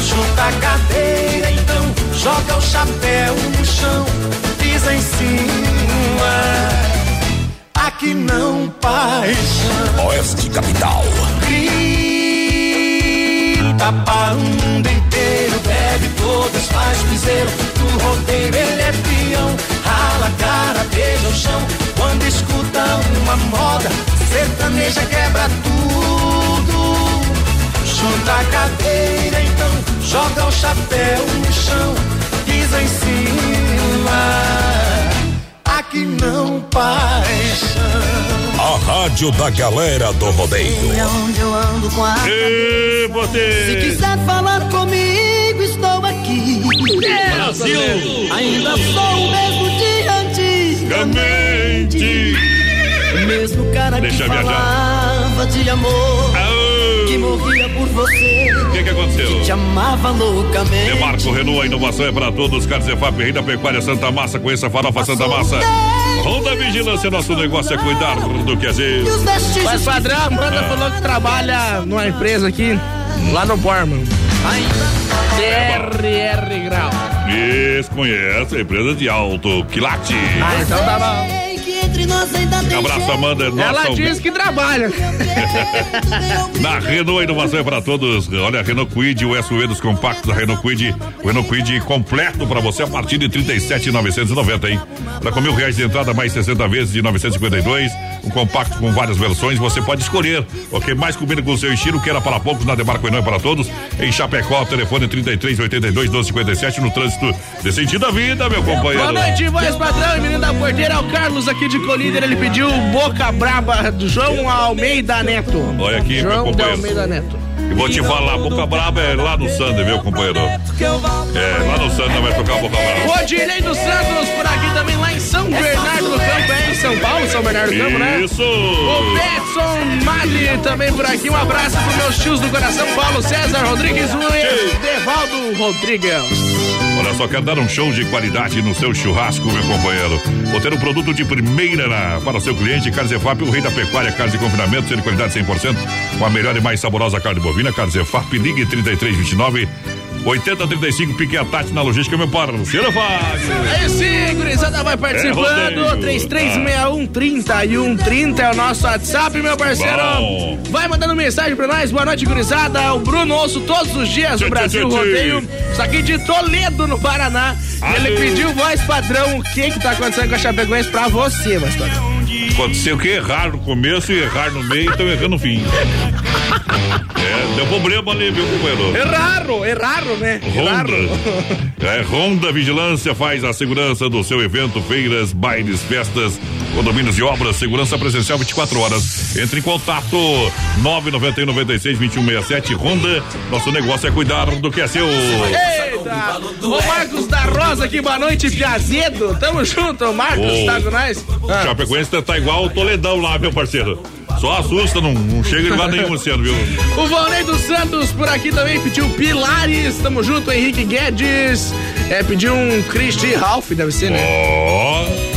Junta a cadeira então, joga o chapéu no chão, pisa em cima. Aqui não paixão. Oeste Capital. Grita para o mundo inteiro, bebe todas, faz piseiro. No rodeio ele é peão, rala a cara, beija o chão. Quando escuta uma moda, sertaneja quebra tudo. Junta a cadeira então, joga o chapéu no chão, pisa em cima. Aqui não paixão. A rádio da galera do rodeio. É onde eu ando com a Ê, você. Se quiser falar comigo, estou aqui. Brasil. Ainda sou o mesmo de antigamente. O mesmo cara Deixa que viajar. falava de amor. Que morria por você. O que, que aconteceu? Te amava loucamente. Demarco Renault, a inovação é para todos. Carnes EFAP, Rei da Pecuária Santa Massa, conheça a farofa Santa Massa. Ronda Vigilância, nosso negócio é cuidar do que a gente. Mas padrão, a Amanda falou que trabalha numa empresa aqui, lá no Borman. RR Grau. Isso, conhece, a empresa de alto quilate. Ah, então tá bom. Abraço. Amanda. é Nossa, Ela diz que trabalha. Na Renault, inovação é para todos. Olha, a Renault Quid, o SUV dos compactos da Renault Quid. O Renault Quid completo para você a partir de 37,990, hein? Olha, com mil reais de entrada, mais 60 vezes de 952. Um compacto com várias versões, você pode escolher o que mais combina com o seu estilo, que era para poucos, na Demarco Renault é para todos. Em Chapecó, telefone 3382 1257 no trânsito de sentido da vida, meu companheiro. Boa noite, voz padrão e menino da porteira. É o Carlos aqui de Colíder. Ele pediu Boca Braba do João Almeida Neto. Olha aqui, meu João de companheiro. Almeida Neto. E vou te falar, Boca Braba é lá no Sander, viu, companheiro? É, lá no Sander vai tocar Boca Braba. Odilei dos Santos por aqui também, lá em São Bernardo do Campo. É em São Paulo, São Bernardo do Campo, né? Isso! O Betson Madre também por aqui. Um abraço pros meus tios do coração, Paulo César Rodrigues e Devaldo Rodrigues. Olha só, quer dar um show de qualidade no seu churrasco, meu companheiro? Vou ter um produto de primeira na- para o seu cliente, Carzefap, o rei da pecuária, carne de confinamento, ser de qualidade 100%, com a melhor e mais saborosa carne bovina, Carzefap, ligue 3329 8035, pique a Tati na logística, meu parceiro Fábio. Aí sim, gurizada vai participando. rodeio. 3361-3130 é o nosso WhatsApp, meu parceiro. Bom. Vai mandando mensagem pra nós. Boa noite, gurizada. O Bruno ouço todos os dias Tchê, o Brasil tchê. Rodeio. Isso aqui de Toledo, no Paraná. Ele pediu voz padrão. O que que tá acontecendo com a Chapecoense pra você, padrão? Aconteceu que errar no começo e errar no meio e estão errando no fim. É, deu problema ali, viu, companheiro? Erraram, erraram, né? Erraram. Honda. É, Honda Vigilância faz a segurança do seu evento, feiras, bailes, festas, condomínios e obras, segurança presencial 24 horas. Entre em contato 991 96 2167 Honda. Nosso negócio é cuidar do que é seu. Eita! Ô Marcos da Rosa aqui, boa noite, Piazedo. Tamo junto, Marcos, Ô, tá com nós? O Chapecoense tá, igual o Toledão lá, meu parceiro. Só assusta, não, não chega em lugar nenhum esse ano, viu? O Valnei dos Santos por aqui também pediu Pilares, tamo junto, Henrique Guedes. É, pediu um Christy Ralph, deve ser, né? Ó.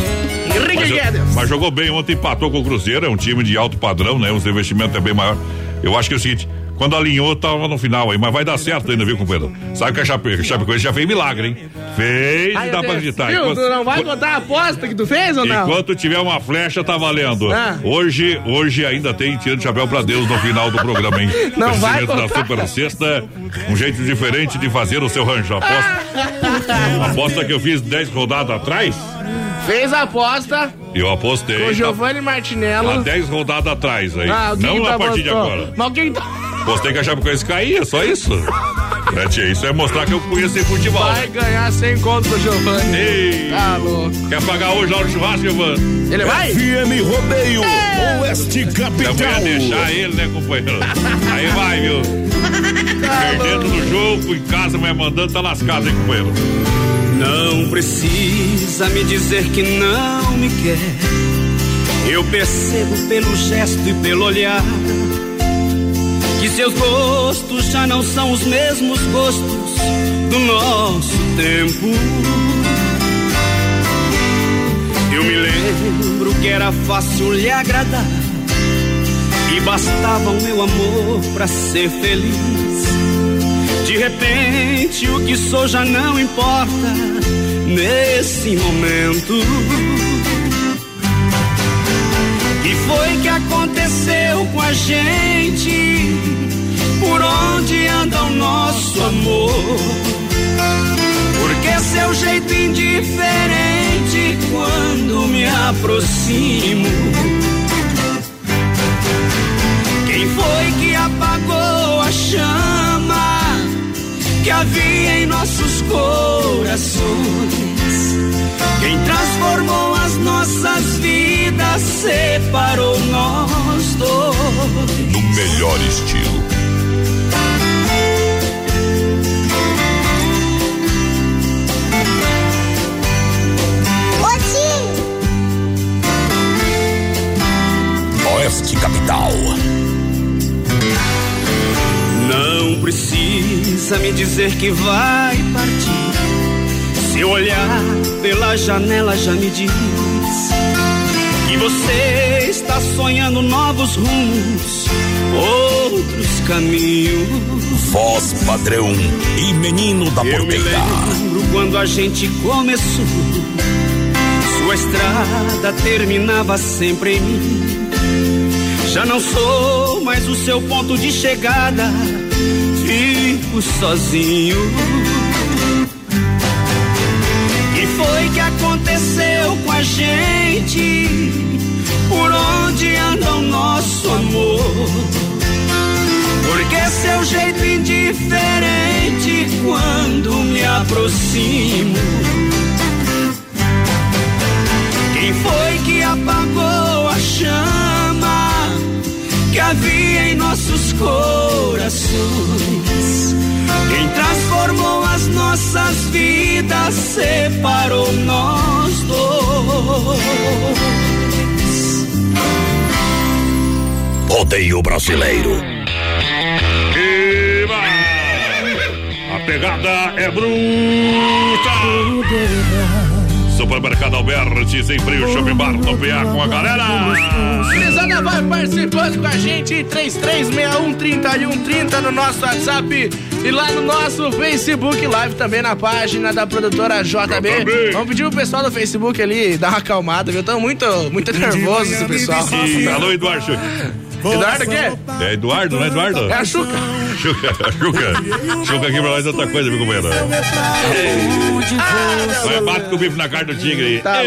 Mas, mas jogou bem ontem, empatou com o Cruzeiro, é um time de alto padrão, né? Os investimentos é bem maior. Eu acho que é o seguinte, quando alinhou, tava no final aí, mas vai dar certo ainda, viu, companheiro? Sabe que a Chape, a Chapecoense já fez milagre, hein? Fez Ai, e dá pra acreditar. Viu, Enquanto- tu não vai contar a aposta que tu fez ou não? Enquanto tiver uma flecha, tá valendo. Ah. Hoje, hoje ainda tem tirando chapéu pra Deus no final do programa, hein? *laughs* Não vai Oferecimento da contar. Super Sexta, um jeito diferente de fazer o seu rancho. Aposta, *laughs* aposta que eu fiz 10 rodadas atrás, Fez a aposta eu apostei. com o tá- Giovanni Martinello. Há 10 rodadas atrás aí. Ah, não a tá partir de agora. Mas quem tá... Postei que a Chapecoense caía, só isso. É, tia, isso é mostrar que eu conheço futebol. Vai ganhar 100 conto pro Giovanni. Ei. Tá louco. Quer pagar hoje lá no churrasco, Giovanni? Ele vai? FM Rodeio, Oeste Eu Capital. ia deixar ele, né, companheiro? *laughs* Aí vai, viu? Perdendo no jogo, em casa, mas mandando, tá lascado, hein, companheiro? Não precisa me dizer que não me quer. Eu percebo pelo gesto e pelo olhar que seus gostos já não são os mesmos gostos do nosso tempo. Eu me lembro que era fácil lhe agradar e bastava o meu amor pra ser feliz. De repente, o que sou já não importa nesse momento. Que foi que aconteceu com a gente? Por onde anda o nosso amor? Porque seu jeito indiferente quando me aproximo. Quem foi que havia em nossos corações? Quem transformou as nossas vidas, separou nós dois. No melhor estilo. Oeste Capital. Precisa me dizer que vai partir. Seu olhar pela janela já me diz que você está sonhando novos rumos, outros caminhos. Voz padrão e menino da Eu me porteira. lembro quando a gente começou. Tua estrada terminava sempre em mim. Já não sou mais o seu ponto de chegada. Fico sozinho. E foi que aconteceu com a gente? Por onde anda o nosso amor? Porque seu jeito indiferente quando me aproximo. Quem foi que apagou a chama que havia em nossos corações? Transformou as nossas vidas, separou nós dois. Rodeio brasileiro. E vai. A pegada é bruta. Supermercado Alberti, sem frio, shopping bar, no PA com a galera. Gurizada vai participando com a gente, 33613130 no nosso WhatsApp e lá no nosso Facebook Live, também na página da produtora JB. JB. Vamos pedir o pessoal do Facebook ali dar uma acalmada, viu? Estão muito, muito nervosos esse pessoal. E, alô, Eduardo. Eduardo o quê? É Eduardo, não é Eduardo? É a Chuca. Chuca, Chuca. *laughs* Chuca aqui pra nós é outra coisa, meu companheiro. Vai, bate com o bife na cara do tigre aí. Tá.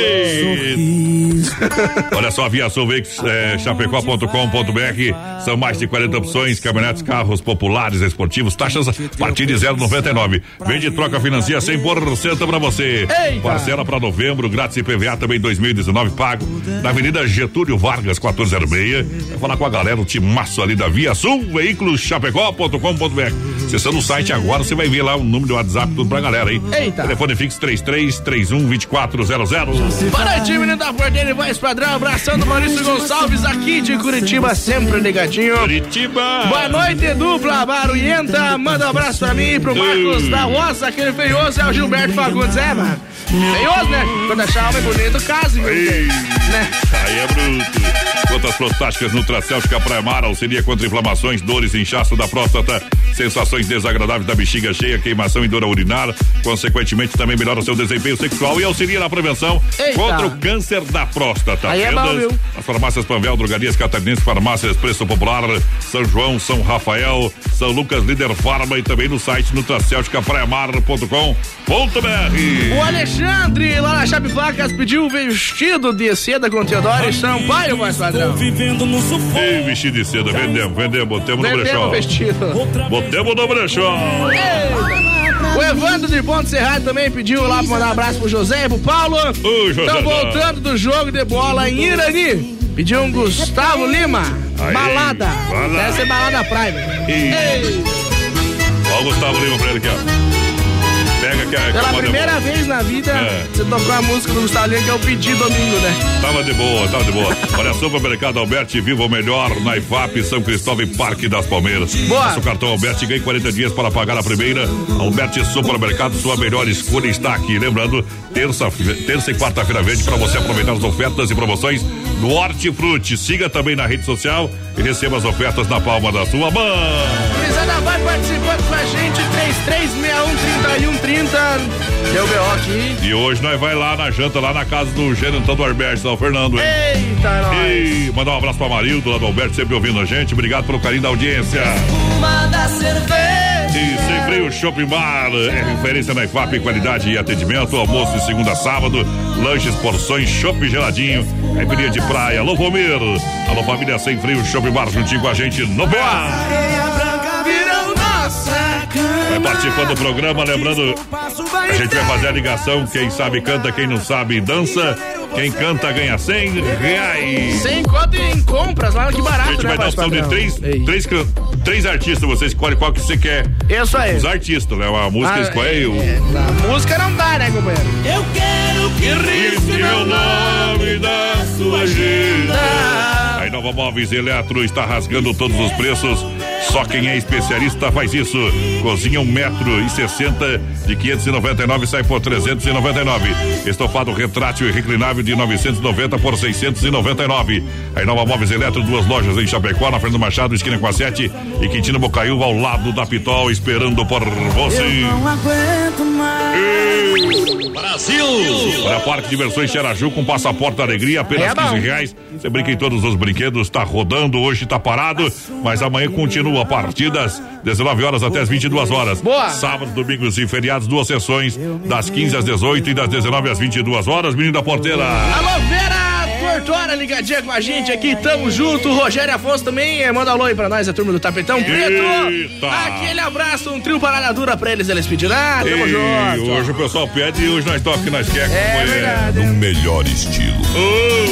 Olha só, aviação veículos, é, chapecó.com.br. São mais de 40 opções, caminhonetes, carros populares, esportivos, taxas a partir de 0,99. Vende troca financia 100% pra você. Eita. Parcela pra novembro, grátis IPVA também 2019 pago. Na Avenida Getúlio Vargas, 1406. Vai falar com a galera, o timaço ali da Via Sul, veículos chapecó.com.br. Acessando o site agora, você vai ver lá o número do WhatsApp, tudo pra galera, hein? Eita. Telefone fixo 3331 2400. Boa noite, menino da Porteira e voz padrão. Abraçando Maurício Gonçalves aqui de Curitiba, sempre ligadinho. Curitiba. Boa noite, dupla barulhenta. Manda um abraço pra mim e pro Marcos da Roça, aquele feioso é o Gilberto Fagundes. É, mano. Feioso, né? Quando achar homem bonito? Ei. Né? Aí é bruto. Quantas prostáticas Nutracéutica Praia Mar auxilia contra inflamações, dores, inchaço da próstata, sensações desagradáveis da bexiga cheia, queimação e dor a urinar. Consequentemente, também melhora o seu desempenho sexual e auxilia na prevenção Eita. contra o câncer da próstata. Aí é bom, Vendas viu? As farmácias Panvel, Drogarias Catarinense, Farmácias Preço Popular, São João, São Rafael, São Lucas, Líder Farma e também no site nutracelticapraiamar.com.br. O Alexandre, lá na Chave Placas, pediu um vestido de seda com Teodoro e Sampaio, voz padrão. Vestido de seda, vendemos, vendemos, botemos no Vendemos brechó. o vestido. Botemos no brechó. O Evandro de Ponte Serrado também pediu lá pra mandar um abraço pro José e pro Paulo. José. Estão voltando do jogo de bola em Irani. Pediu um Gustavo Lima. Aí, balada. Deve ser balada Prime. Ei, Ó o Gustavo Lima pra ele aqui, ó. Pega que a que pela a é primeira vez na vida, É. você tocou a música do Gustavo Lima, que é o Pedi Domingo, né? Tava de boa, tava de boa. Olha, Supermercado Alberti, viva o melhor na IFAP, São Cristóvão e Parque das Palmeiras. Boa. Faça o cartão Alberti ganhe 40 dias para pagar a primeira. Alberti Supermercado, sua melhor escolha está aqui. Lembrando, terça, terça e quarta-feira verde para você aproveitar as ofertas e promoções do Hortifruti. Siga também na rede social e receba as ofertas na palma da sua mão. Gurizada vai participando com a gente, 33613130. Deu B.O. aqui. E hoje nós vai lá na janta, lá na casa do Gerentão do Alberto, São Fernando. hein? Eita, nós. E mandar um abraço pra Marildo, lá do Alberto, sempre ouvindo a gente. Obrigado pelo carinho da audiência. Uma da cerveja. E sem freio Shopping Bar é referência na IFAP em qualidade e atendimento. Almoço de segunda a sábado, lanches, porções, chopp geladinho, caipirinha de praia. Alô. Alô, família Sem Freio Shopping Bar juntinho com a gente no BA. Vai participando do programa, lembrando, a gente vai fazer a ligação. Quem sabe canta, quem não sabe dança. Quem canta ganha 100 reais. Sem conta em compras lá, que A barato, gente né, vai dar voz opção de três, três, três artistas. Você escolhe qual que você quer. Isso aí. Os artistas, né? A música Ah, escolhe o. é, a música não dá, né, companheiro? Eu quero que risque meu nome da sua agenda. A Inova Móveis Eletro está rasgando todos os preços. Só quem é especialista faz isso. Cozinha um metro e sessenta de 599 sai por 399. Estofado retrátil e reclinável de 990 por 699. A Inova Móveis Eletro, duas lojas em Chapecó, na frente do Machado, esquina com a 7 e Quintino Bocaiúva ao lado da Pitol, esperando por você. Não aguento mais. Brasil! Para Parque Diversões Xeraju com passaporte da alegria, apenas É bom. 15 reais. Você brinca em todos os brinquedos, tá rodando, hoje tá parado, mas amanhã continua a partir das 19 horas até as 22 horas. Boa. Sábados, domingos e feriados, duas sessões, das 15 às 18 e das 19 às 22 horas, menino da porteira. Alô, Vera Tortora, ligadinha com a gente aqui, tamo junto. O Rogério Afonso também, eh, manda alô aí pra nós, a turma do Tapetão Preto. Aquele abraço, um trio parada dura pra eles, eles pediram. Ah, tamo E junto. hoje o pessoal pede e hoje nós toca o que nós quer. É verdade. No melhor estilo.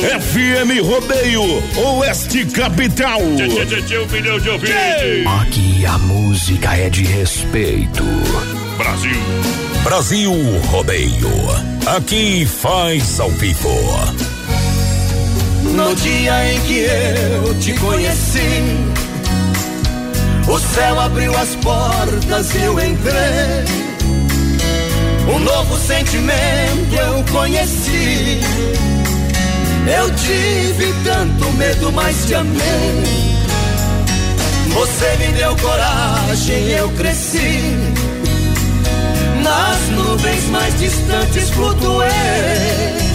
FM Rodeio, Oeste Capital. Tchê, tchê, tchê, tchê, um milhão de ouvintes. Aqui a música é de respeito. Brasil. Brasil Rodeio. Aqui faz ao vivo. No dia em que eu te conheci, o céu abriu as portas e eu entrei. Um novo sentimento eu conheci. Eu tive tanto medo, mas te amei. Você me deu coragem, eu cresci. Nas nuvens mais distantes flutuei.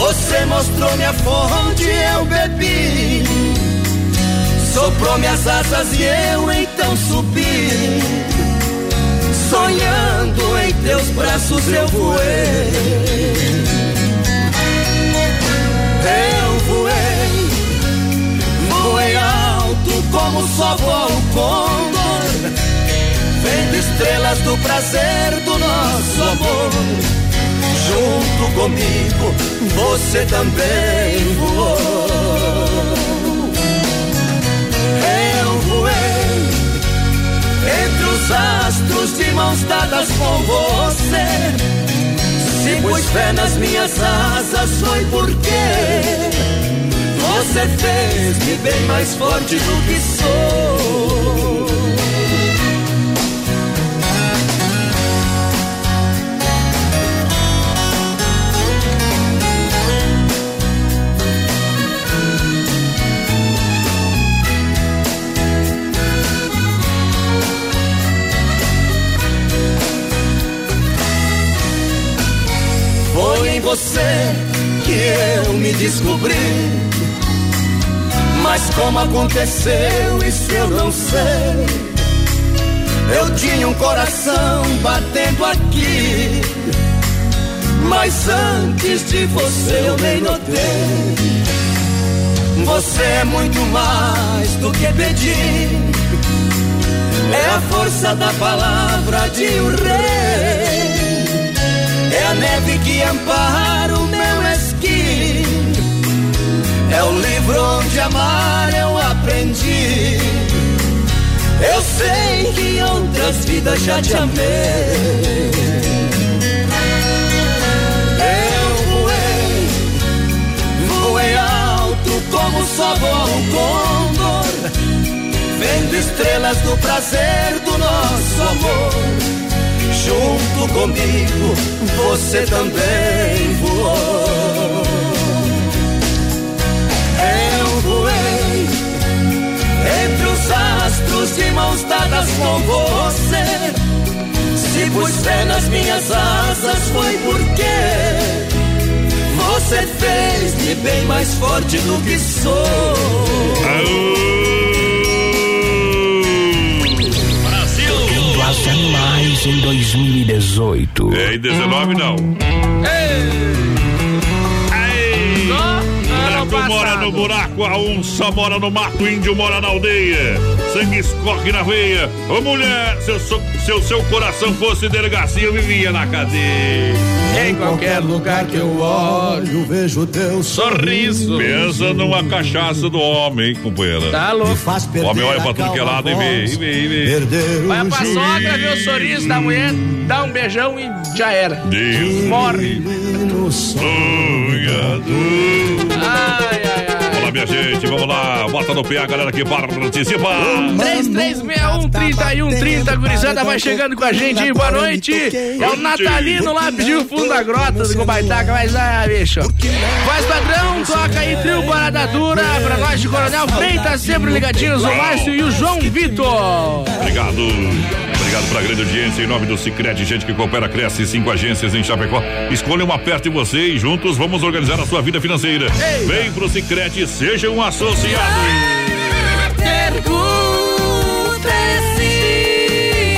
Você mostrou minha fonte, eu bebi. Soprou minhas asas e eu então subi. Sonhando em teus braços eu voei. Eu voei, voei alto como só voa o condor. Vendo estrelas do prazer do nosso amor. Junto comigo, você também voou. Eu voei entre os astros de mãos dadas com você. Se pus fé nas minhas asas, foi porque você fez-me bem mais forte do que sou. Foi em você que eu me descobri. Mas como aconteceu, isso eu não sei. Eu tinha um coração batendo aqui. Mas antes de você eu nem notei. Você é muito mais do que pedir. É a força da palavra de um rei. É a neve que ampara o meu esqui. É o livro onde amar eu aprendi. Eu sei que em outras vidas já te amei. Eu voei, voei alto como só voa o condor. Vendo estrelas do prazer do nosso amor. Junto comigo, você também voou. Eu voei entre os astros de mãos dadas com você. Se pus fé nas minhas asas, foi porque você fez-me bem mais forte do que sou. Brasil! As animais em 2018. É, em 19 não. Traco mora no buraco, a onça mora no mato, o índio mora na aldeia. Sangue escorre na veia. Ô mulher, se o seu, se o seu coração fosse delegacia, eu vivia na cadeia. Em qualquer lugar que eu olho, vejo teu sorriso. Pensa numa cachaça do homem, companheira. Tá louco. O homem olha pra tudo que é lado e vê, e vê, e vê. Vai pra sogra, vê o sorriso da mulher, dá um beijão e já era. Deus. Morre. Sonhador. Ai, ai, ai. Bola, minha gente. Vamos lá. Bota no PA, galera que participa. 3361-3130, gurizada vai chegando com a gente, hein? Boa noite. É o Natalino lá, pediu o fundo da grota do Cobaitaca, mas ah, bicho. Faz padrão, toca aí trio Parada Dura pra nós de Coronel Freitas, sempre ligadinhos, o Márcio e o João Vitor. Obrigado. Obrigado pela grande audiência. Em nome do Cicred, gente que coopera, cresce. Cinco agências em Chapecó. Escolha uma perto de você e juntos vamos organizar a sua vida financeira. Vem pro Cicred, seja um associado.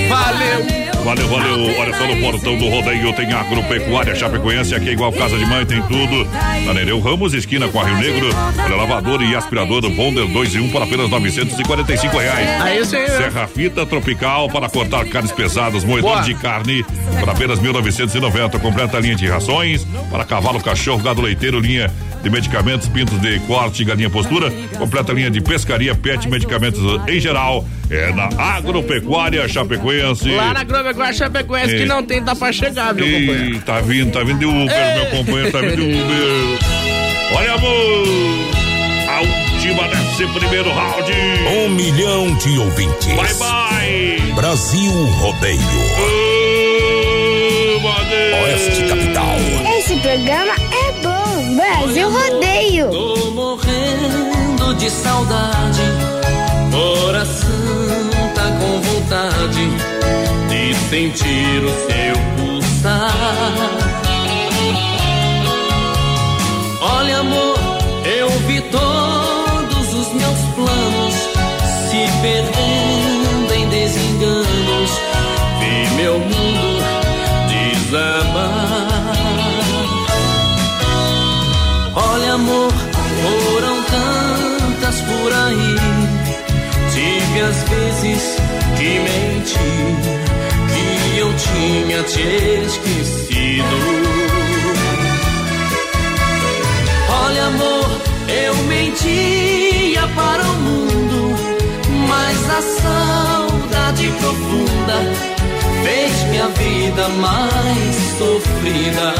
Valeu. Valeu, valeu. Olha só no portão do rodeio tem agropecuária Chapecoense, aqui é igual casa de mãe, tem tudo. Na Nereu Ramos, esquina com a Rio Negro. Olha, lavador e aspirador Bonder 2 em 1 por apenas 945 reais. Aí sim, né? Serra fita tropical para cortar carnes pesadas, moedor de carne por apenas 1990. Completa a linha de rações para cavalo, cachorro, gado leiteiro, linha de medicamentos, pintos de corte, galinha postura. Completa a linha de pescaria, pet, medicamentos em geral. É na agropecuária Chapecoense. Lá na Agropecuária Chapecoense que não tem, tá pra chegar, viu, companheiro? Tá vindo, tá vindo de Uber, meu companheiro, tá vindo de Uber. Olha, amor! A última desse primeiro round. Um milhão de ouvintes. Bye, bye. Brasil Rodeio. Oeste Capital. Esse programa. Brasil Rodeio. Tô morrendo de saudade. Coração tá com vontade de sentir o seu pulsar. Olha, amor, eu vi todos os meus planos se perdendo em desenganos. Vi meu mundo desabar. Amor, foram tantas por aí. Tive as vezes que menti, que eu tinha te esquecido. Olha, amor, eu mentia para o mundo, mas a saudade profunda fez minha vida mais sofrida.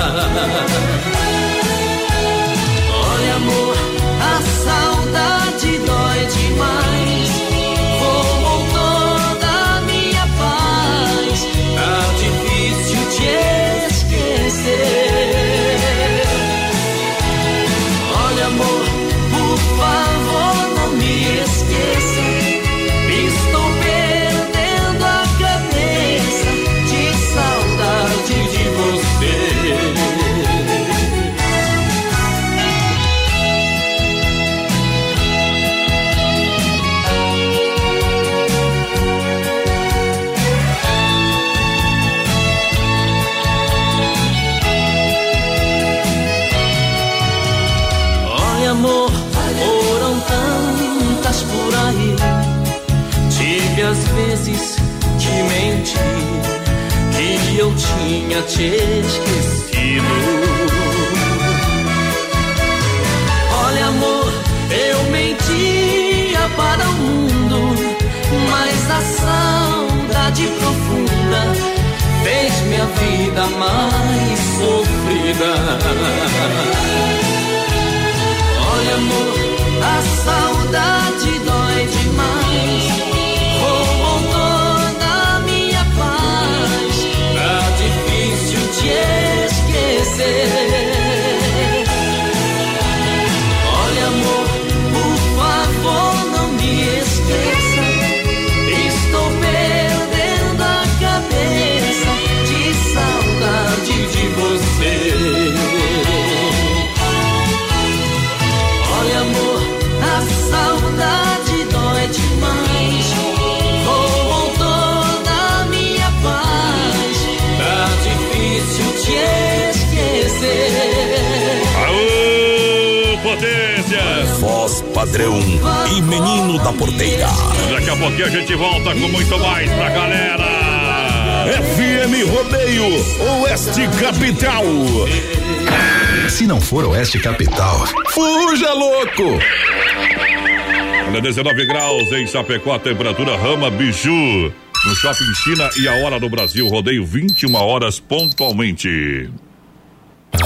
Te esquecido. Olha, amor, eu mentia para o mundo, mas a saudade profunda fez minha vida mais sofrida. Olha, amor, a saudade Voz padrão e menino da porteira. Daqui a pouquinho a gente volta com muito mais pra galera. FM Rodeio, Oeste Capital. Se não for Oeste Capital, fuja louco! Olha, 19 graus em Chapecó, temperatura Rama Biju. No Shopping China e a hora do Brasil, rodeio 21 horas pontualmente.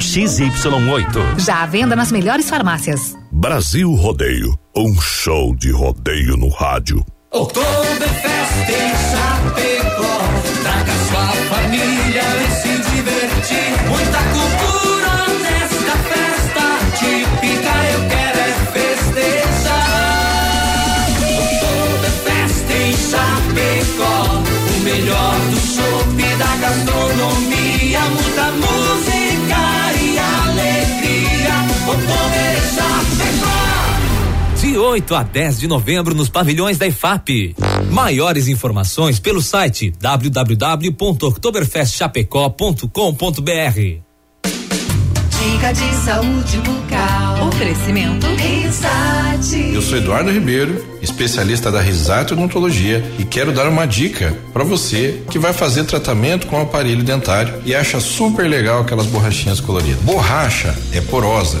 XY8. Já à venda nas melhores farmácias. Brasil Rodeio, um show de rodeio no rádio. Oktoberfest em Chapecó. Traga sua família e se divertir. Muita cultura nesta festa típica. Eu quero é festejar. Oktoberfest em Chapecó. O melhor do e da gastronomia. 8 a 10 de novembro nos pavilhões da IFAP. Maiores informações pelo site www.oktoberfestchapecó.com.br. Dica de saúde bucal. Oferecimento Risate. Eu sou Eduardo Ribeiro, especialista da Risato Odontologia e quero dar uma dica para você que vai fazer tratamento com aparelho dentário e acha super legal aquelas borrachinhas coloridas. Borracha é porosa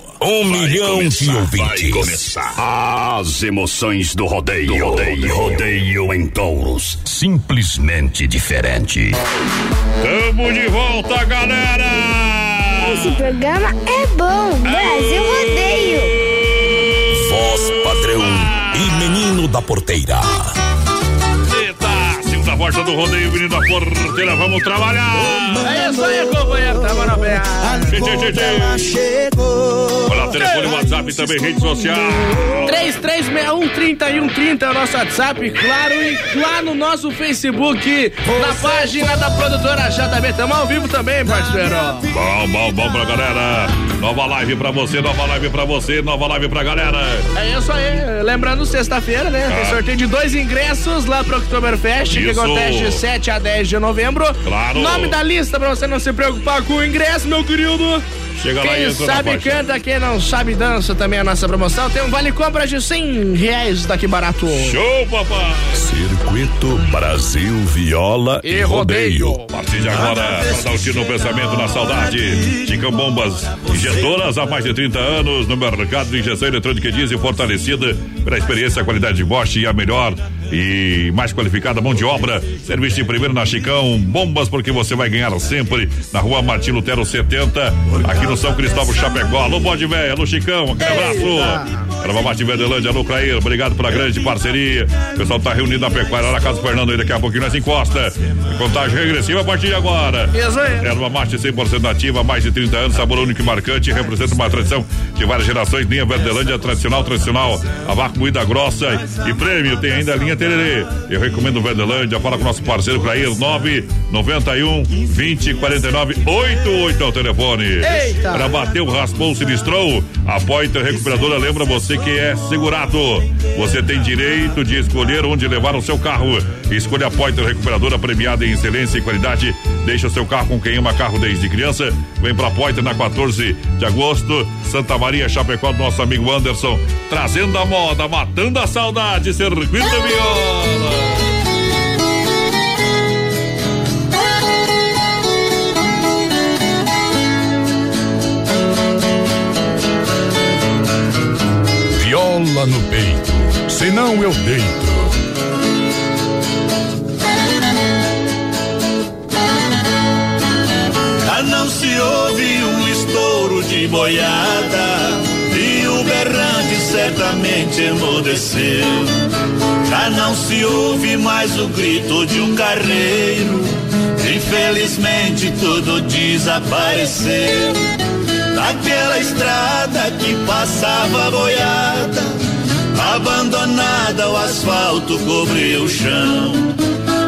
Um milhão de ouvintes. começar. As emoções do rodeio. rodeio. Rodeio em touros. Simplesmente diferente. Tamo de volta, galera! Esse programa é bom. Brasil Rodeio. Voz padrão e menino da porteira. Porta do rodeio, menino da porteira, vamos trabalhar! É isso aí, companheiro. Na. Tchê, tchê, tchê, tchê. Olha, telefone, WhatsApp também, rede social. 3361-3130 é o nosso WhatsApp, claro, e lá no nosso Facebook, na página da produtora JB. Tamo ao vivo também, parceiro. Bom, bom, bom pra galera. Nova live pra você, nova live pra você, nova live pra galera. É isso aí. Lembrando, sexta-feira, né? Tem Ah. sorteio de dois ingressos lá pro Oktoberfest, que Isso. Acontece de 7 a 10 de novembro. Claro. Nome da lista pra você não se preocupar com o ingresso, meu querido. Chega lá e Quem sabe canta, quem não sabe dança também é a nossa promoção. Tem um vale compra de 100 reais daqui barato. Show, papai! Circuito Brasil Viola e, Rodeio. A partir de agora, tiro no pensamento, na saudade. Chicão Bombas, injetoras há mais de 30 anos no mercado de injeção eletrônica e diesel fortalecida pela experiência, qualidade de Bosch e a melhor e mais qualificada mão de obra. Serviço de primeiro na Chicão Bombas, porque você vai ganhar sempre na rua Martin Lutero 70, aqui aqui no São Cristóvão Chapecó. Alô, Bode Véia, alô, Chicão, aquele abraço. Erva Mate Verdelândia, alô, Craíra, obrigado pela grande parceria. O pessoal tá reunido na pecuária lá na Casa Fernando aí, daqui a pouquinho nós encosta. Contagem regressiva a partir de agora. Isso aí. Erva Mate 100% nativa, mais de 30 anos, sabor único e marcante, representa uma tradição de várias gerações. Linha Verdelândia, tradicional, tradicional, a vaca moída grossa e prêmio. Tem ainda a linha Tererê. Eu recomendo o Verdelândia, fala com o nosso parceiro Craíra, 991 20 49 88 é o telefone. Eita. Para bater o raspão sinistrou, a Pointer Recuperadora lembra você que é segurado. Você tem direito de escolher onde levar o seu carro. Escolha a Pointer Recuperadora premiada em excelência e qualidade. Deixa o seu carro com quem ama carro desde criança. Vem pra Pointer na 14 de agosto. Santa Maria, Chapecó, do nosso amigo Anderson. Trazendo a moda, matando a saudade. Circuito Viola. Viola no peito, senão eu deito. Já não se ouve um estouro de boiada e o berrante certamente emudeceu. Já não se ouve mais o grito de um carreiro, infelizmente tudo desapareceu. Naquela estrada que passava boiada, abandonada o asfalto cobriu o chão.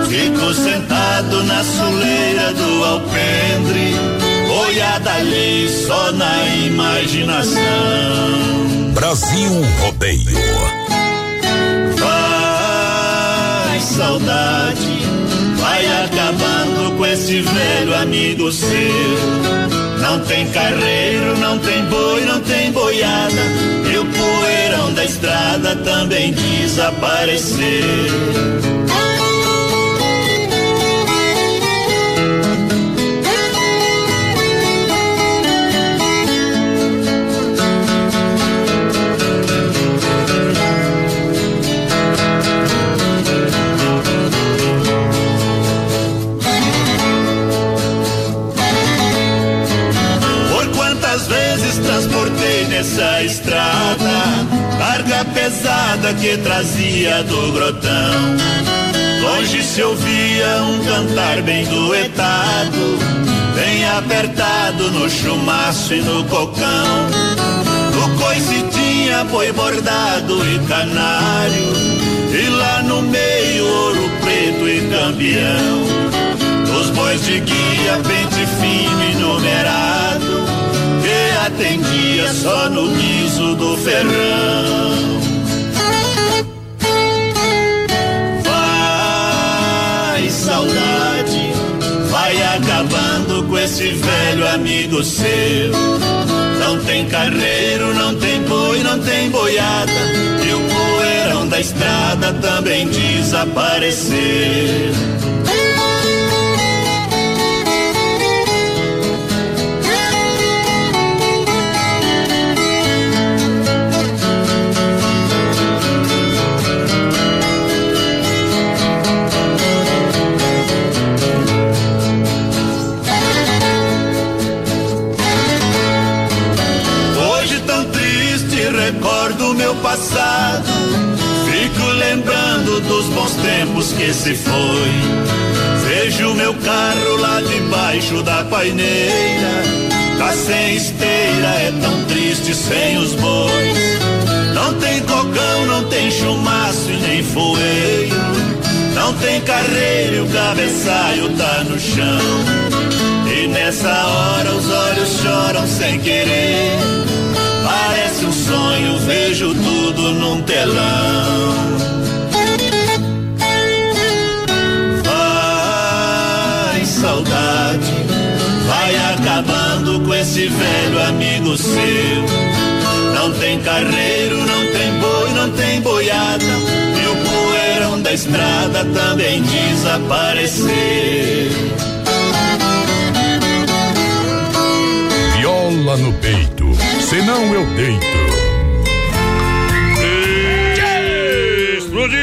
Fico sentado na soleira do alpendre, boiada ali só na imaginação. Brasil Rodeio. Vai, saudade, vai acabando com esse velho amigo seu. Não tem carreiro, não tem boi, não tem boiada. E o poeirão da estrada também desapareceu. Nessa estrada carga pesada que trazia do grotão. Longe se ouvia um cantar bem duetado, bem apertado no chumaço e no cocão. No coice tinha boi bordado e canário, e lá no meio ouro preto e campeão. Os bois de guia, pente fino e numerado, que atendia só no guiso do ferrão. Vai, saudade, vai acabando com esse velho amigo seu. Não tem carreiro, não tem boi, não tem boiada, e o poeirão da estrada também desapareceu. Tempos que se foi. Vejo meu carro lá debaixo da paineira. Tá sem esteira, é tão triste sem os bois. Não tem cocão, não tem chumaço e nem foeiro. Não tem carreiro e o cabeçalho tá no chão. E nessa hora os olhos choram sem querer. Parece um sonho, vejo tudo num telão. Esse velho amigo seu. Não tem carreiro, não tem boi, não tem boiada. E o poeirão da estrada também desapareceu. Viola no peito, senão eu deito. Explodir!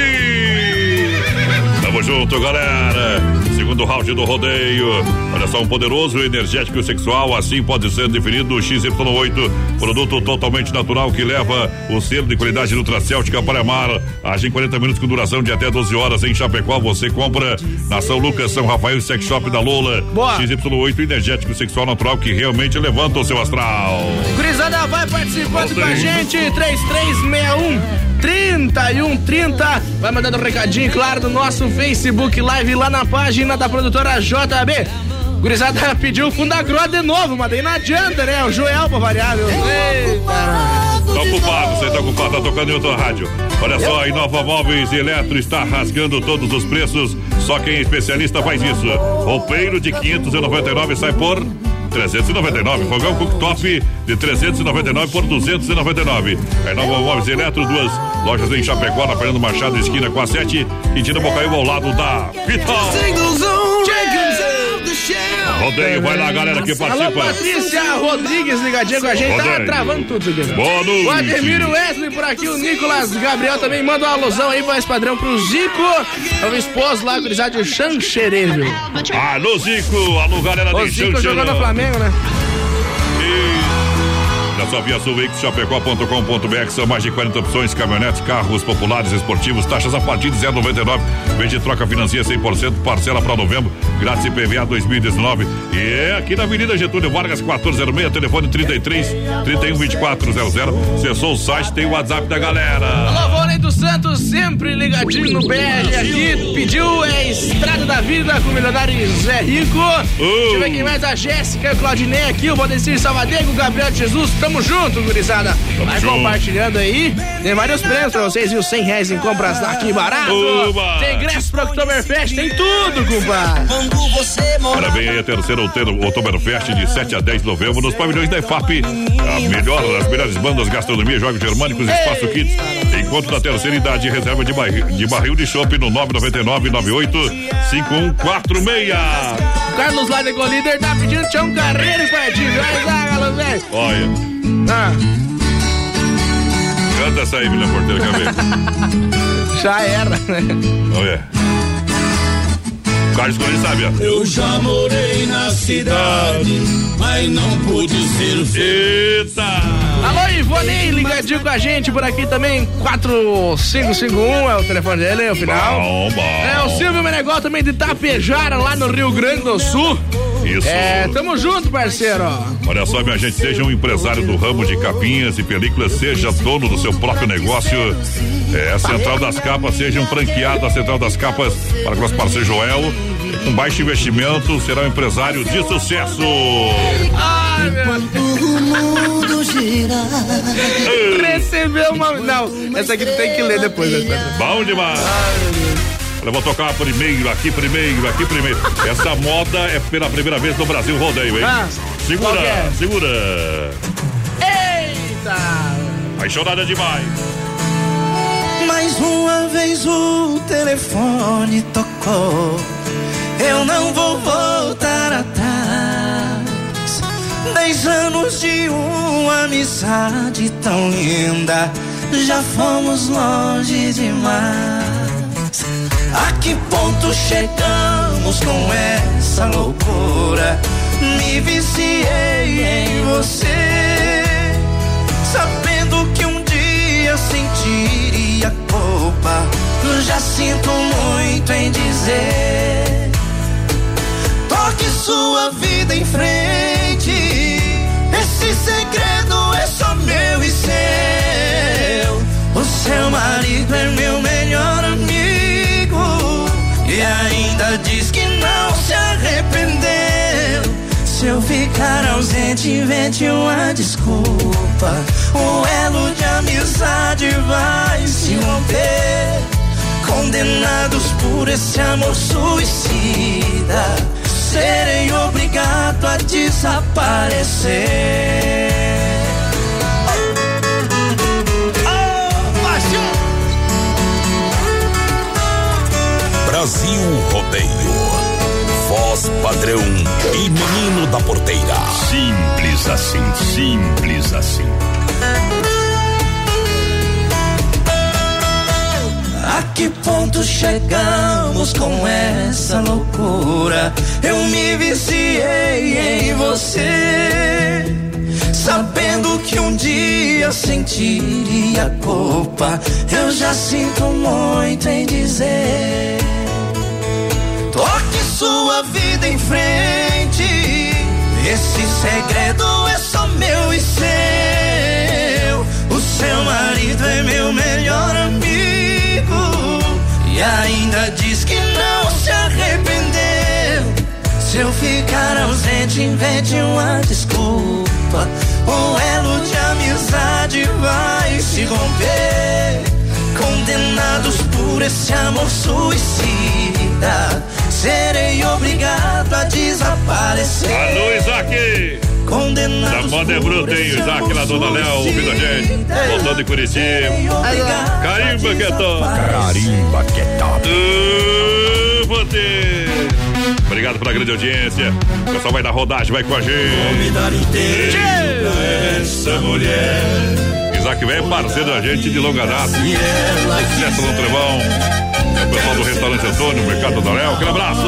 Tamo junto, galera. Segundo round do rodeio. Olha só, um poderoso energético sexual, assim pode ser definido o XY8, produto totalmente natural que leva o selo de qualidade Nutracêutica para amar. Age em 40 minutos com duração de até 12 horas em Chapecó. Você compra na São Lucas, São Rafael e Sex Shop da Lola. Boa. XY8 energético sexual natural que realmente levanta o seu astral. Gurizada, vai participando com a gente, 3361 3130. Vai mandando um recadinho, claro, no nosso Facebook Live lá na página da produtora JB. Gurizada pediu Fundagró de novo, mas daí não adianta, né? O Joel pra variar, meu. Eita. Tá ocupado, você tá ocupado, tá tocando em outra rádio. Olha só, a Inova Móveis e Eletro está rasgando todos os preços. Só quem é especialista faz isso. Roupeiro de 599 sai por 399. Fogão cooktop de 399 por 299. A Inova Móveis e Eletro, duas lojas em Chapecó, na Fernando Machado, esquina com a 7, Quintino Bocaiúva ao lado da Vital. Rodeio, vai lá, galera que Alô, participa. Patrícia Rodrigues ligadinha com a gente. Tá Rodeio. travando tudo isso aqui. Boa noite. O Ademiro Wesley por aqui, o Nicolas Gabriel também manda uma alusão aí, voz padrão pro Zico. É o esposo lá, gurizada de Xanxerê, viu? Alô, Zico. Alô, galera O de Zico Xanxerê. jogou no Flamengo, né? Na sua Via Sul Veículos, chapecó.com.br são mais de 40 opções, caminhonetes, carros populares, esportivos, taxas a partir de 0,99. Vende troca financia 100%, parcela para novembro, grátis IPVA 2019. E aqui na Avenida Getúlio Vargas, 1406, telefone 33 31 2400. Acessou o site, tem o WhatsApp da galera. Alô, Vôlei do Santos, sempre ligadinho no BR aqui. Pediu é Estrada da Vida com o milionário Zé Rico. Deixa eu ver quem mais, a Jéssica, o Claudinei aqui, o Valdecir Salvadego, o Gabriel Jesus. Tamo junto, gurizada. Vai junto. compartilhando aí. Tem vários prêmios pra vocês, viu? 100 reais em compras aqui barato. Oba! Tem ingresso pro Oktoberfest, tem tudo, compadre. Parabéns aí a terceira Oktoberfest de 7 a 10 de novembro nos pavilhões da EFAP. A melhor, as melhores bandas, gastronomia, jogos germânicos, espaço kids. Encontro da terceira idade, reserva de barril de, barril de chopp no 999 98 5146. O Carlos lá de Golíder tá pedindo Tião Carreiro pertinho. Vai lá, velho. Olha, Ah, canta essa aí, William Porteira, ver? *laughs* já era, né? Olha. Carlos Colini sabe, ó. Eu já morei na cidade, mas não pude ser feliz. Eita! Alô, Ivone, ligadinho com a gente por aqui também. 4551 é o telefone dele, é o final. Bom, bom. É o Silvio Menegol também de Tapejara, lá no Rio Grande do Sul. Isso. É, tamo junto, parceiro. Olha só, minha gente, seja um empresário do ramo de capinhas e películas, seja dono do seu próprio negócio. É, a Central das Capas, seja um franqueado da Central das Capas para o nosso parceiro Joel. Com baixo investimento, será um empresário de sucesso. Ai, meu mundo gira. Recebeu uma. Não, essa aqui tu tem que ler depois, né? Bom demais. Olha, vou tocar primeiro, aqui primeiro, aqui primeiro. Essa moda é pela primeira vez no Brasil rodeio, hein? Ah, segura, é? segura. Eita! Apaixonada demais. Mais uma vez o telefone tocou. Eu não vou voltar atrás. Dez anos de uma amizade tão linda. Já fomos longe demais. A que ponto chegamos com essa loucura? Me viciei em você. Sabendo que um dia sentiria culpa. Já sinto muito em dizer. Toque sua vida em frente. Esse segredo é só meu e seu. O seu marido é meu Se eu ficar ausente, invente uma desculpa. O elo de amizade vai se romper. Condenados por esse amor suicida, serei obrigado a desaparecer. Brasil Rodeio. Voz padrão e menino da porteira. Simples assim, simples assim. A que ponto chegamos com essa loucura? Eu me viciei em você. Sabendo que um dia sentiria culpa, eu já sinto muito em dizer. Toque sua vida em frente. Esse segredo é só meu e seu. O seu marido é meu melhor amigo. E ainda diz que não se arrependeu. Se eu ficar ausente, invente uma desculpa. O elo de amizade vai se romper. Condenados por esse amor suicida, serei obrigado a desaparecer. Alô, Isaac! Condenados Da moda é bruta, hein? Isaac lá, Dona Léo, ouvindo a gente. Voltando de Curitiba. Carimba que é top. Carimba que é top. Uh, você. Obrigado pela grande audiência. O pessoal vai dar rodagem, vai com a gente. essa mulher. Isaac velho, parceiro da gente de longa data. Sucesso no Trevão. O pessoal do restaurante Antônio, Mercado Léo. Aquele abraço.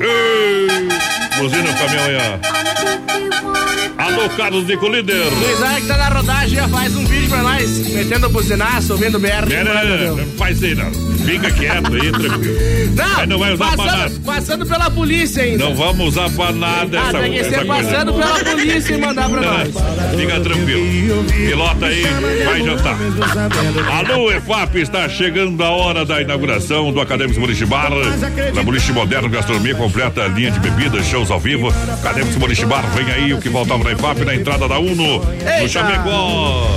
Ei, Buzina o caminhão aí, ó. Alô, Carlos de Colíder. O Isaac tá na rodagem, já faz um vídeo pra nós, metendo buzinaço, ouvindo BR. Não, não, não, não faz aí, não. Fica quieto aí, tranquilo. Não, Aí não vai usar pra nada. passando, passando pela polícia ainda. Não vamos usar pra nada Ah, essa, tem que essa ser coisa. passando pela polícia e mandar pra nós. Fica tranquilo. Pilota aí, vai jantar. Alô, EFAP, está chegando a hora da inauguração do Acadêmicos Boliche Bar. Na Boliche Moderno, gastronomia completa, linha de bebidas, shows ao vivo. Acadêmicos Boliche Bar, vem aí o que faltava na EFAP, na entrada da UNO, no Eita. Chapecó.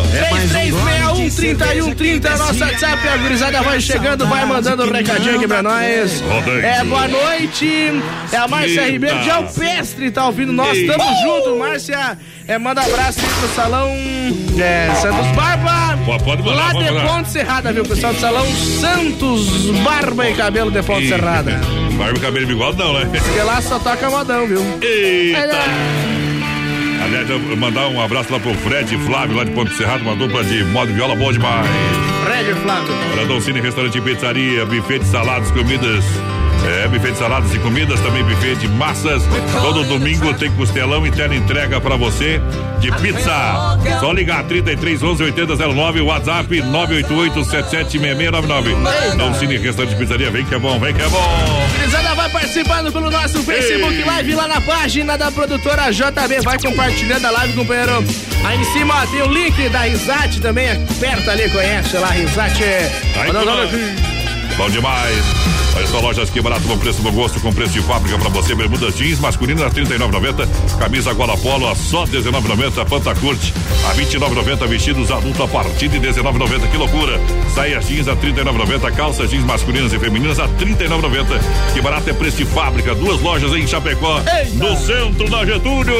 3361-3130, nosso WhatsApp, a gurizada vai chegando, vai mandando um recadinho aqui pra nós. Rodante. É, boa noite. É a Márcia. Ribeiro de Alpestre, tá ouvindo nós. Eita. Tamo junto, Márcia. É, manda abraço aí pro salão é, Santos Barba. Pode- pode mandar, Lá pode de mandar. Ponte Serrada, viu, pessoal do salão Santos Barba e Cabelo de Ponte Serrada. *laughs* Barba, cabelo e bigode não, né? Porque lá só toca modão, viu? Eita! Aliás, mandar um abraço lá pro Fred e Flávio, lá de Ponte Serrado, uma dupla de modo viola boa demais. Fred Flávio. Para Dolcine Restaurante e Pizzaria, buffet de saladas, comidas. É, buffet de saladas e comidas, também buffet de massas. Todo domingo tem costelão e tela entrega pra você de pizza. Só ligar 33 11 80 09, WhatsApp 988 776699. Dolcine Restaurante e Pizzaria, vem que é bom, vem que é bom. Gurizada vai participando pelo nosso Facebook Ei. Live lá na página da produtora JB. Vai compartilhando a live, companheiro. Aí em cima ó, tem o link da Risate também. Aperta ali, conhece lá, Risate. Aí, bom. demais. Olha só, lojas que barato, bom preço, bom gosto, com preço de fábrica pra você. Bermudas jeans masculinas a 39,90. Camisa gola polo a só 19,90. Pantacurte a 29,90. Vestidos adulto a partir de 19,90. Que loucura. Saias jeans a 39,90. Calças jeans masculinas e femininas a 39,90. Que barato é preço de fábrica. Duas lojas em Chapecó, no centro da Getúlio.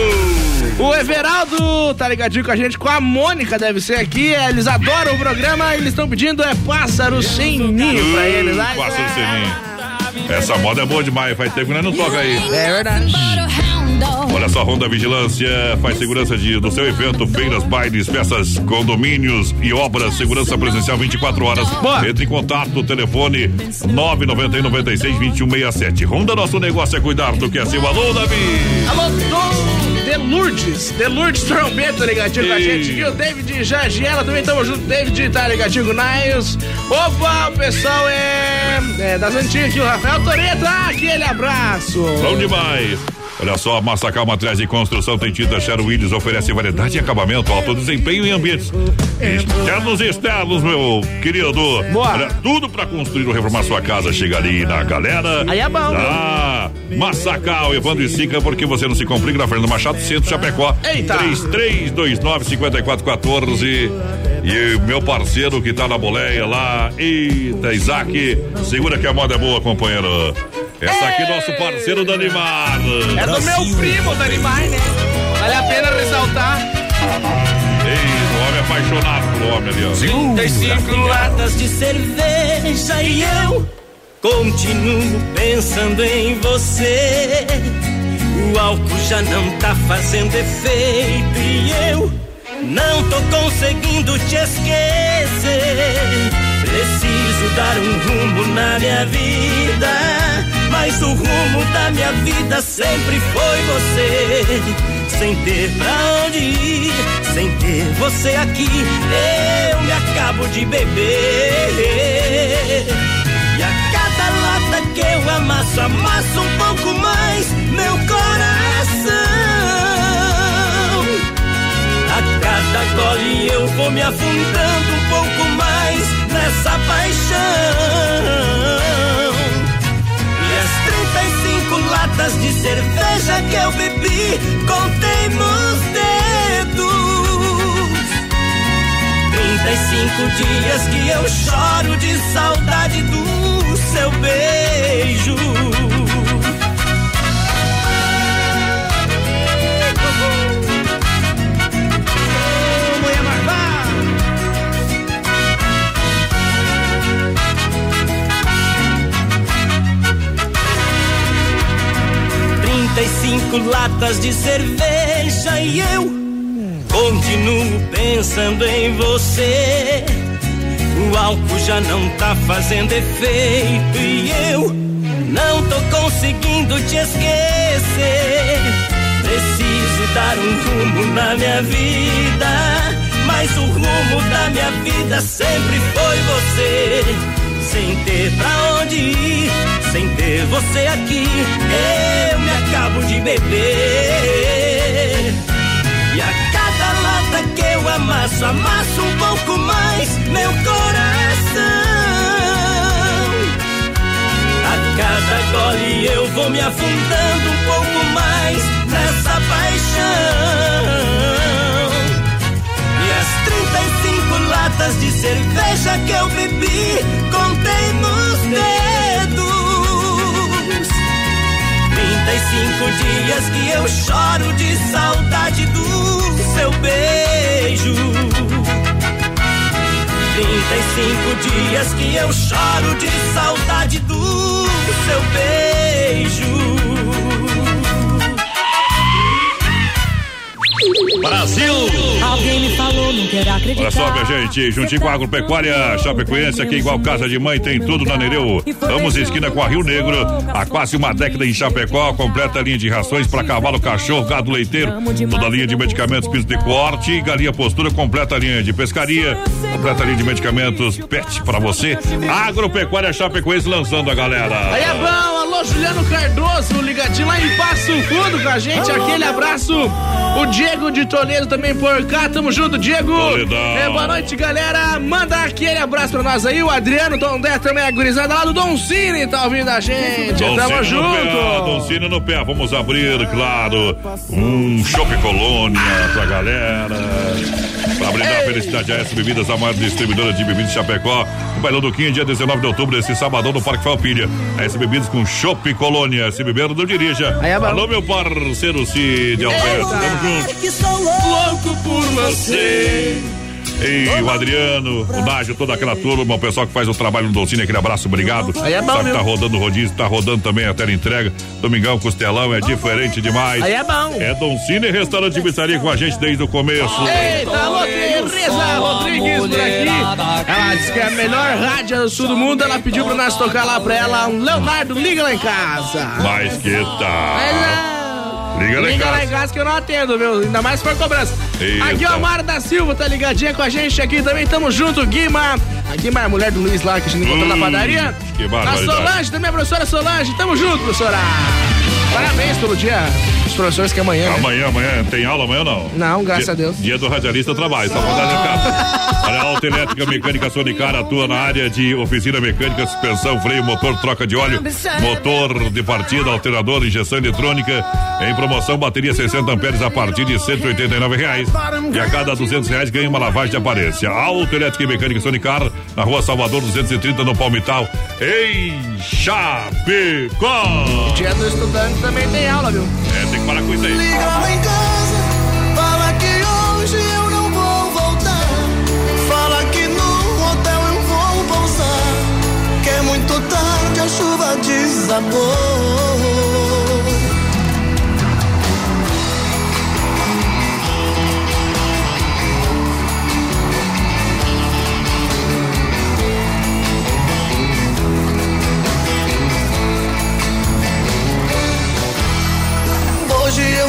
O Everaldo tá ligadinho com a gente, com a Mônica deve ser aqui. Eles adoram o programa, eles estão pedindo é pássaro sem ninho pra eles. Passa o seninho. Essa moda é boa demais, faz tempo que nós não toca aí. É verdade. Olha só, Ronda Vigilância faz segurança de, do seu evento, feiras, bailes, peças, condomínios e obras, segurança presencial 24 horas. Entre em contato no telefone 991 96 2167. Ronda, nosso negócio é cuidar do que é seu. Alô, Davi! Alô, Dom de Lourdes, de Lourdes Trombeta ligadinho com a gente aqui. O David Jagiela também tamo junto. David tá ligadinho com o Niles. Opa, o pessoal é, é das antigas aqui. O Rafael Toreta, aquele abraço. Bom demais. Olha só, Massacal Materiais de Construção tem tinta Sherwin Williams, oferece variedade em acabamento, alto desempenho em ambientes internos e externos, meu querido. Olha, tudo pra construir ou reformar sua casa. Chega ali na galera. Aí é bom, Ah, Massacal, Evandro e Sica, porque você não se complica na Fernando Machado, Centro Chapecó. Eita. 3329-5414. E o meu parceiro que tá na boleia lá, eita, Isaac, segura que a moda é boa, companheiro. Essa aqui, nosso parceiro Danimar. É do meu primo, Danimar, né? Vale a pena ressaltar. Ei, o homem apaixonado pelo homem ali, ó. 35 latas de cerveja e eu continuo pensando em você. O álcool já não tá fazendo efeito e eu não tô conseguindo te esquecer. Preciso dar um rumo na minha vida, mas o rumo da minha vida sempre foi você. Sem ter pra onde ir, sem ter você aqui, eu me acabo de beber. E a cada lata que eu amasso, amasso um pouco mais meu coração. A cada gole eu vou me afundando um pouco mais nessa paixão. As 35 latas de cerveja que eu bebi, contei nos dedos. 35 dias que eu choro de saudade do seu beijo. Cinco latas de cerveja e eu continuo pensando em você. O álcool já não tá fazendo efeito e eu não tô conseguindo te esquecer. Preciso dar um rumo na minha vida, mas o rumo da minha vida sempre foi você. Sem ter pra onde ir, sem ter você aqui, eu me acabo de beber. E a cada lata que eu amasso, amasso um pouco mais meu coração. A cada gole eu vou me afundando um pouco mais nessa paixão. Latas de cerveja que eu bebi, contei nos dedos. 35 dias que eu choro de saudade do seu beijo. 35 dias que eu choro de saudade do seu beijo. Brasil! Alguém me falou, não quero acreditar. Olha só, minha gente, juntinho com a Agropecuária Chapecoense, aqui igual Casa de Mãe, tem tudo na Nereu. Vamos esquina com a Rio Negro, há quase uma década em Chapecó, completa linha de rações para cavalo, cachorro, gado leiteiro, toda a linha de medicamentos, piso de corte, galinha postura, completa a linha de pescaria, completa a linha de medicamentos pet para você. Agropecuária Chapecoense lançando a galera. Aí é bom, alô Juliano Cardoso, ligadinho lá em Passo Fundo com a gente, aquele abraço. O Diego de Toledo também por cá, tamo junto, Diego. Toledão. É, boa noite, galera. Manda aquele abraço pra nós aí. O Adriano, Dom Dé também, a gurizada lá do Dom Cine tá ouvindo a gente. Tamo Cine no pé, junto. Dom Cine no pé, vamos abrir, claro, um Chopp Colônia pra galera. Pra brindar a felicidade a essa bebidas, a maior distribuidora de bebidas de Chapecó. O Bailão do Quinho, dia 19 de outubro, esse sabadão no Parque Falpilha. A essa bebidas com Chopp Colônia. Se beber, não dirija. Alô, meu parceiro Cid Alberto, tamo junto. Que sou louco por você. Ei, o Adriano, o Nágio, toda aquela turma, o pessoal que faz o trabalho no Dolcine, aquele abraço, obrigado. Aí é bom, Sabe que tá rodando o rodízio, tá rodando também a tela entrega. Domingão, Costelão, é diferente demais. Aí é bom. É Dolcine Restaurante e Pizzaria com a gente desde o começo. Eita, Tereza Rodrigues por aqui. Ela disse que é a melhor rádio do sul do mundo. Ela pediu pra nós tocar lá pra ela. Um Leonardo, liga lá em casa. Mas que tal? Liga lá Liga lá em casa. que eu não atendo, meu. Ainda mais se for cobrança. Eita. Aqui, ó, Mara da Silva tá ligadinha com a gente aqui também. Tamo junto, Guima. A Guima é a mulher do Luiz lá que a gente encontrou na Hum, padaria. que A. Solange também, a professora Solange. Tamo junto, professora. Parabéns pelo dia dos professores que amanhã. né? Amanhã, amanhã, tem aula amanhã não? Não, graças Dia- a Deus. Dia do radialista trabalho, só mandar recado. Olha, a Autoelétrica Mecânica Sonicar atua na área de oficina mecânica, suspensão, freio, motor, troca de óleo, motor de partida, alternador, injeção eletrônica. Em promoção, bateria 60 amperes a partir de 189 reais. E a cada 200 reais ganha uma lavagem de aparência. Autoelétrica e Mecânica Sonicar, na rua Salvador 230, no Palmital, em Chapecó. Dia do estudante também tem aula, viu? É, tem que parar com isso aí. Liga lá em casa, fala que hoje eu não vou voltar. Fala que no hotel eu vou pousar. Que é muito tarde, a chuva desabou.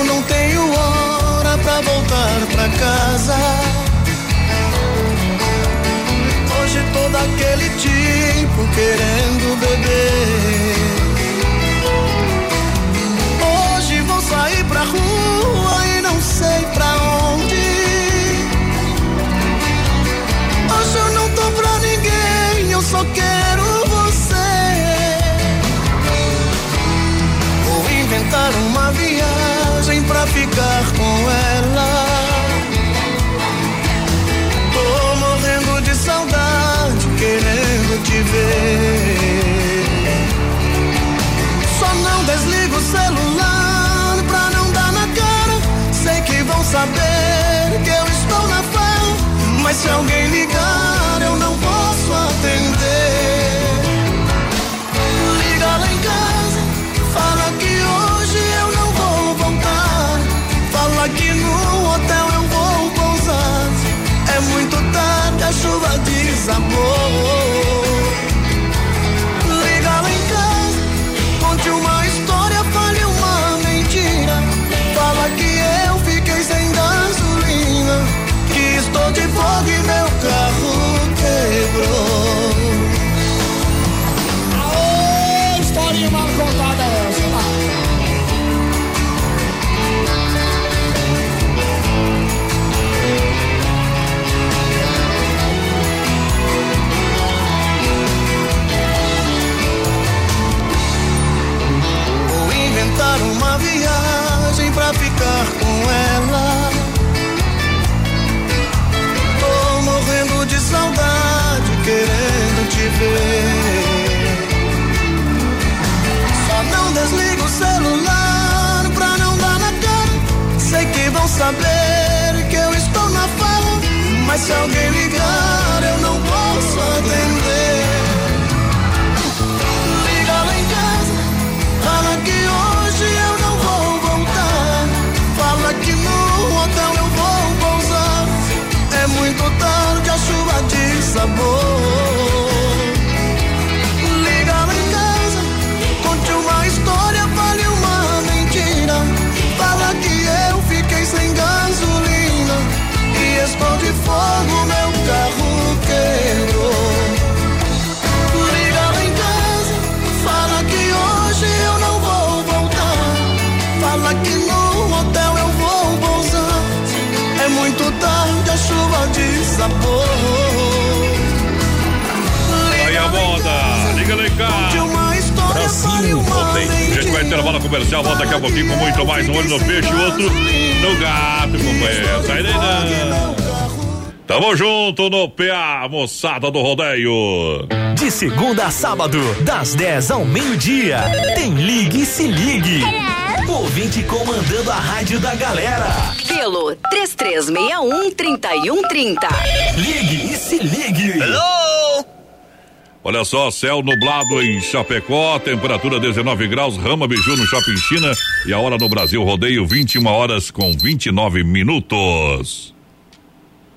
Não tenho hora pra voltar pra casa. Hoje todo aquele tipo querendo beber. Hoje vou sair pra rua saber que eu estou na farra. Mas se alguém ligar, eu não posso atender. Liga lá em casa, fala que hoje eu não vou voltar. Fala que no hotel eu vou pousar. É muito tarde, a chuva desabou. Saber que eu estou na farra. Mas se alguém ligar, eu não posso atender. Liga lá em casa, fala que hoje eu não vou voltar. Fala que no hotel eu vou pousar. É muito tarde, a chuva desabou. Liga lá em cá. Brasil Rodeio. A gente vai intervalo comercial, volta daqui a pouquinho com muito mais. Um olho no peixe, o outro no gato, companheiro. Sai daí não. Tamo junto no PA, moçada do rodeio. De segunda a sábado, das 10 ao meio-dia, tem Ligue e Se Ligue. Ouvinte comandando a rádio da galera. Pelo 3361-3130. Ligue e Se Ligue. Hello! Olha só, céu nublado em Chapecó, temperatura 19 graus, Rama Biju no Shopping China e a hora no Brasil rodeio 21 horas com 29 minutos.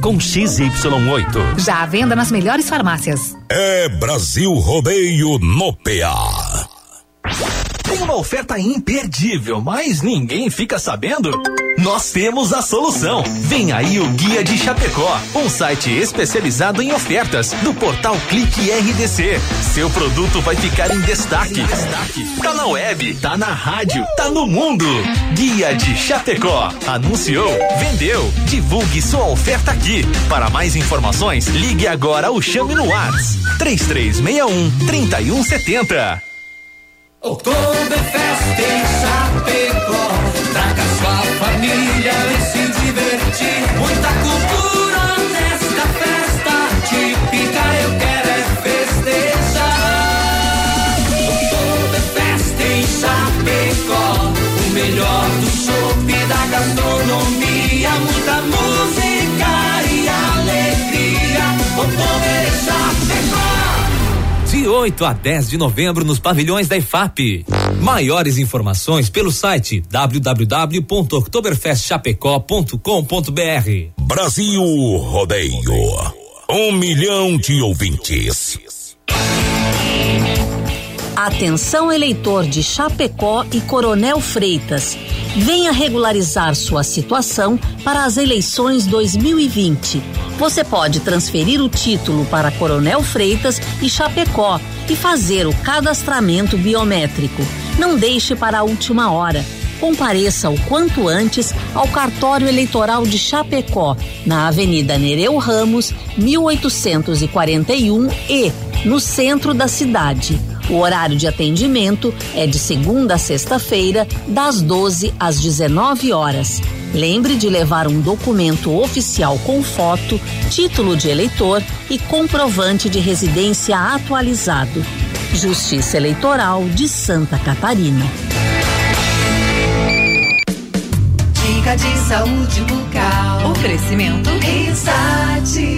com XY8. Já à venda nas melhores farmácias. É Brasil Rodeio no PA. Tem uma oferta imperdível, mas ninguém fica sabendo? Nós temos a solução. Vem aí o Guia de Chapecó, um site especializado em ofertas do portal Clique RDC. Seu produto vai ficar em destaque. Tá na web, tá na rádio, tá no mundo. Guia de Chapecó. Anunciou, vendeu. Divulgue sua oferta aqui. Para mais informações, ligue agora ou chame no WhatsApp 3361 3170. Oktoberfest em Chapecó. Traga sua família De 8 a 10 de novembro nos pavilhões da IFAP. Maiores informações pelo site www.oktoberfestchapecó.com.br. Brasil Rodeio. Um milhão de ouvintes. Atenção eleitor de Chapecó e Coronel Freitas. Venha regularizar sua situação para as eleições 2020. Você pode transferir o título para Coronel Freitas e Chapecó e fazer o cadastramento biométrico. Não deixe para a última hora. Compareça o quanto antes ao cartório eleitoral de Chapecó, na Avenida Nereu Ramos, 1841 e no centro da cidade. O horário de atendimento é de segunda a sexta-feira, das 12 às 19 horas. Lembre de levar um documento oficial com foto, título de eleitor e comprovante de residência atualizado. Justiça Eleitoral de Santa Catarina. Dica de saúde bucal. Oferecimento. Risate.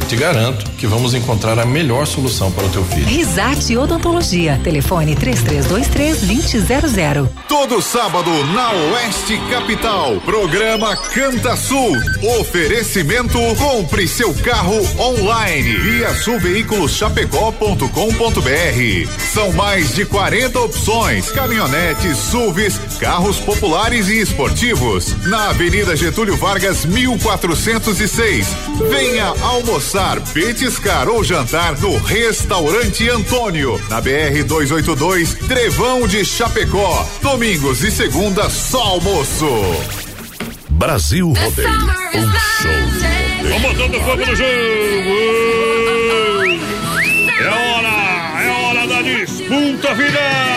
Eu te garanto que vamos encontrar a melhor solução para o teu filho. Risate Odontologia. Telefone 3323-2000. Todo sábado na Oeste Capital, programa Canta Sul. Oferecimento Compre seu carro online via sulveiculoschapecó.com.br. São mais de 40 opções: caminhonetes, SUVs, carros populares e esportivos. Na Avenida Getúlio Vargas, 1406. Venha almoçar, petiscar ou jantar no Restaurante Antônio, na BR 282, Trevão de Chapecó. Domingos e segunda só almoço. Brasil Rodeio. Um show. Vamos botando fogo no jogo! É hora! É hora da disputa final!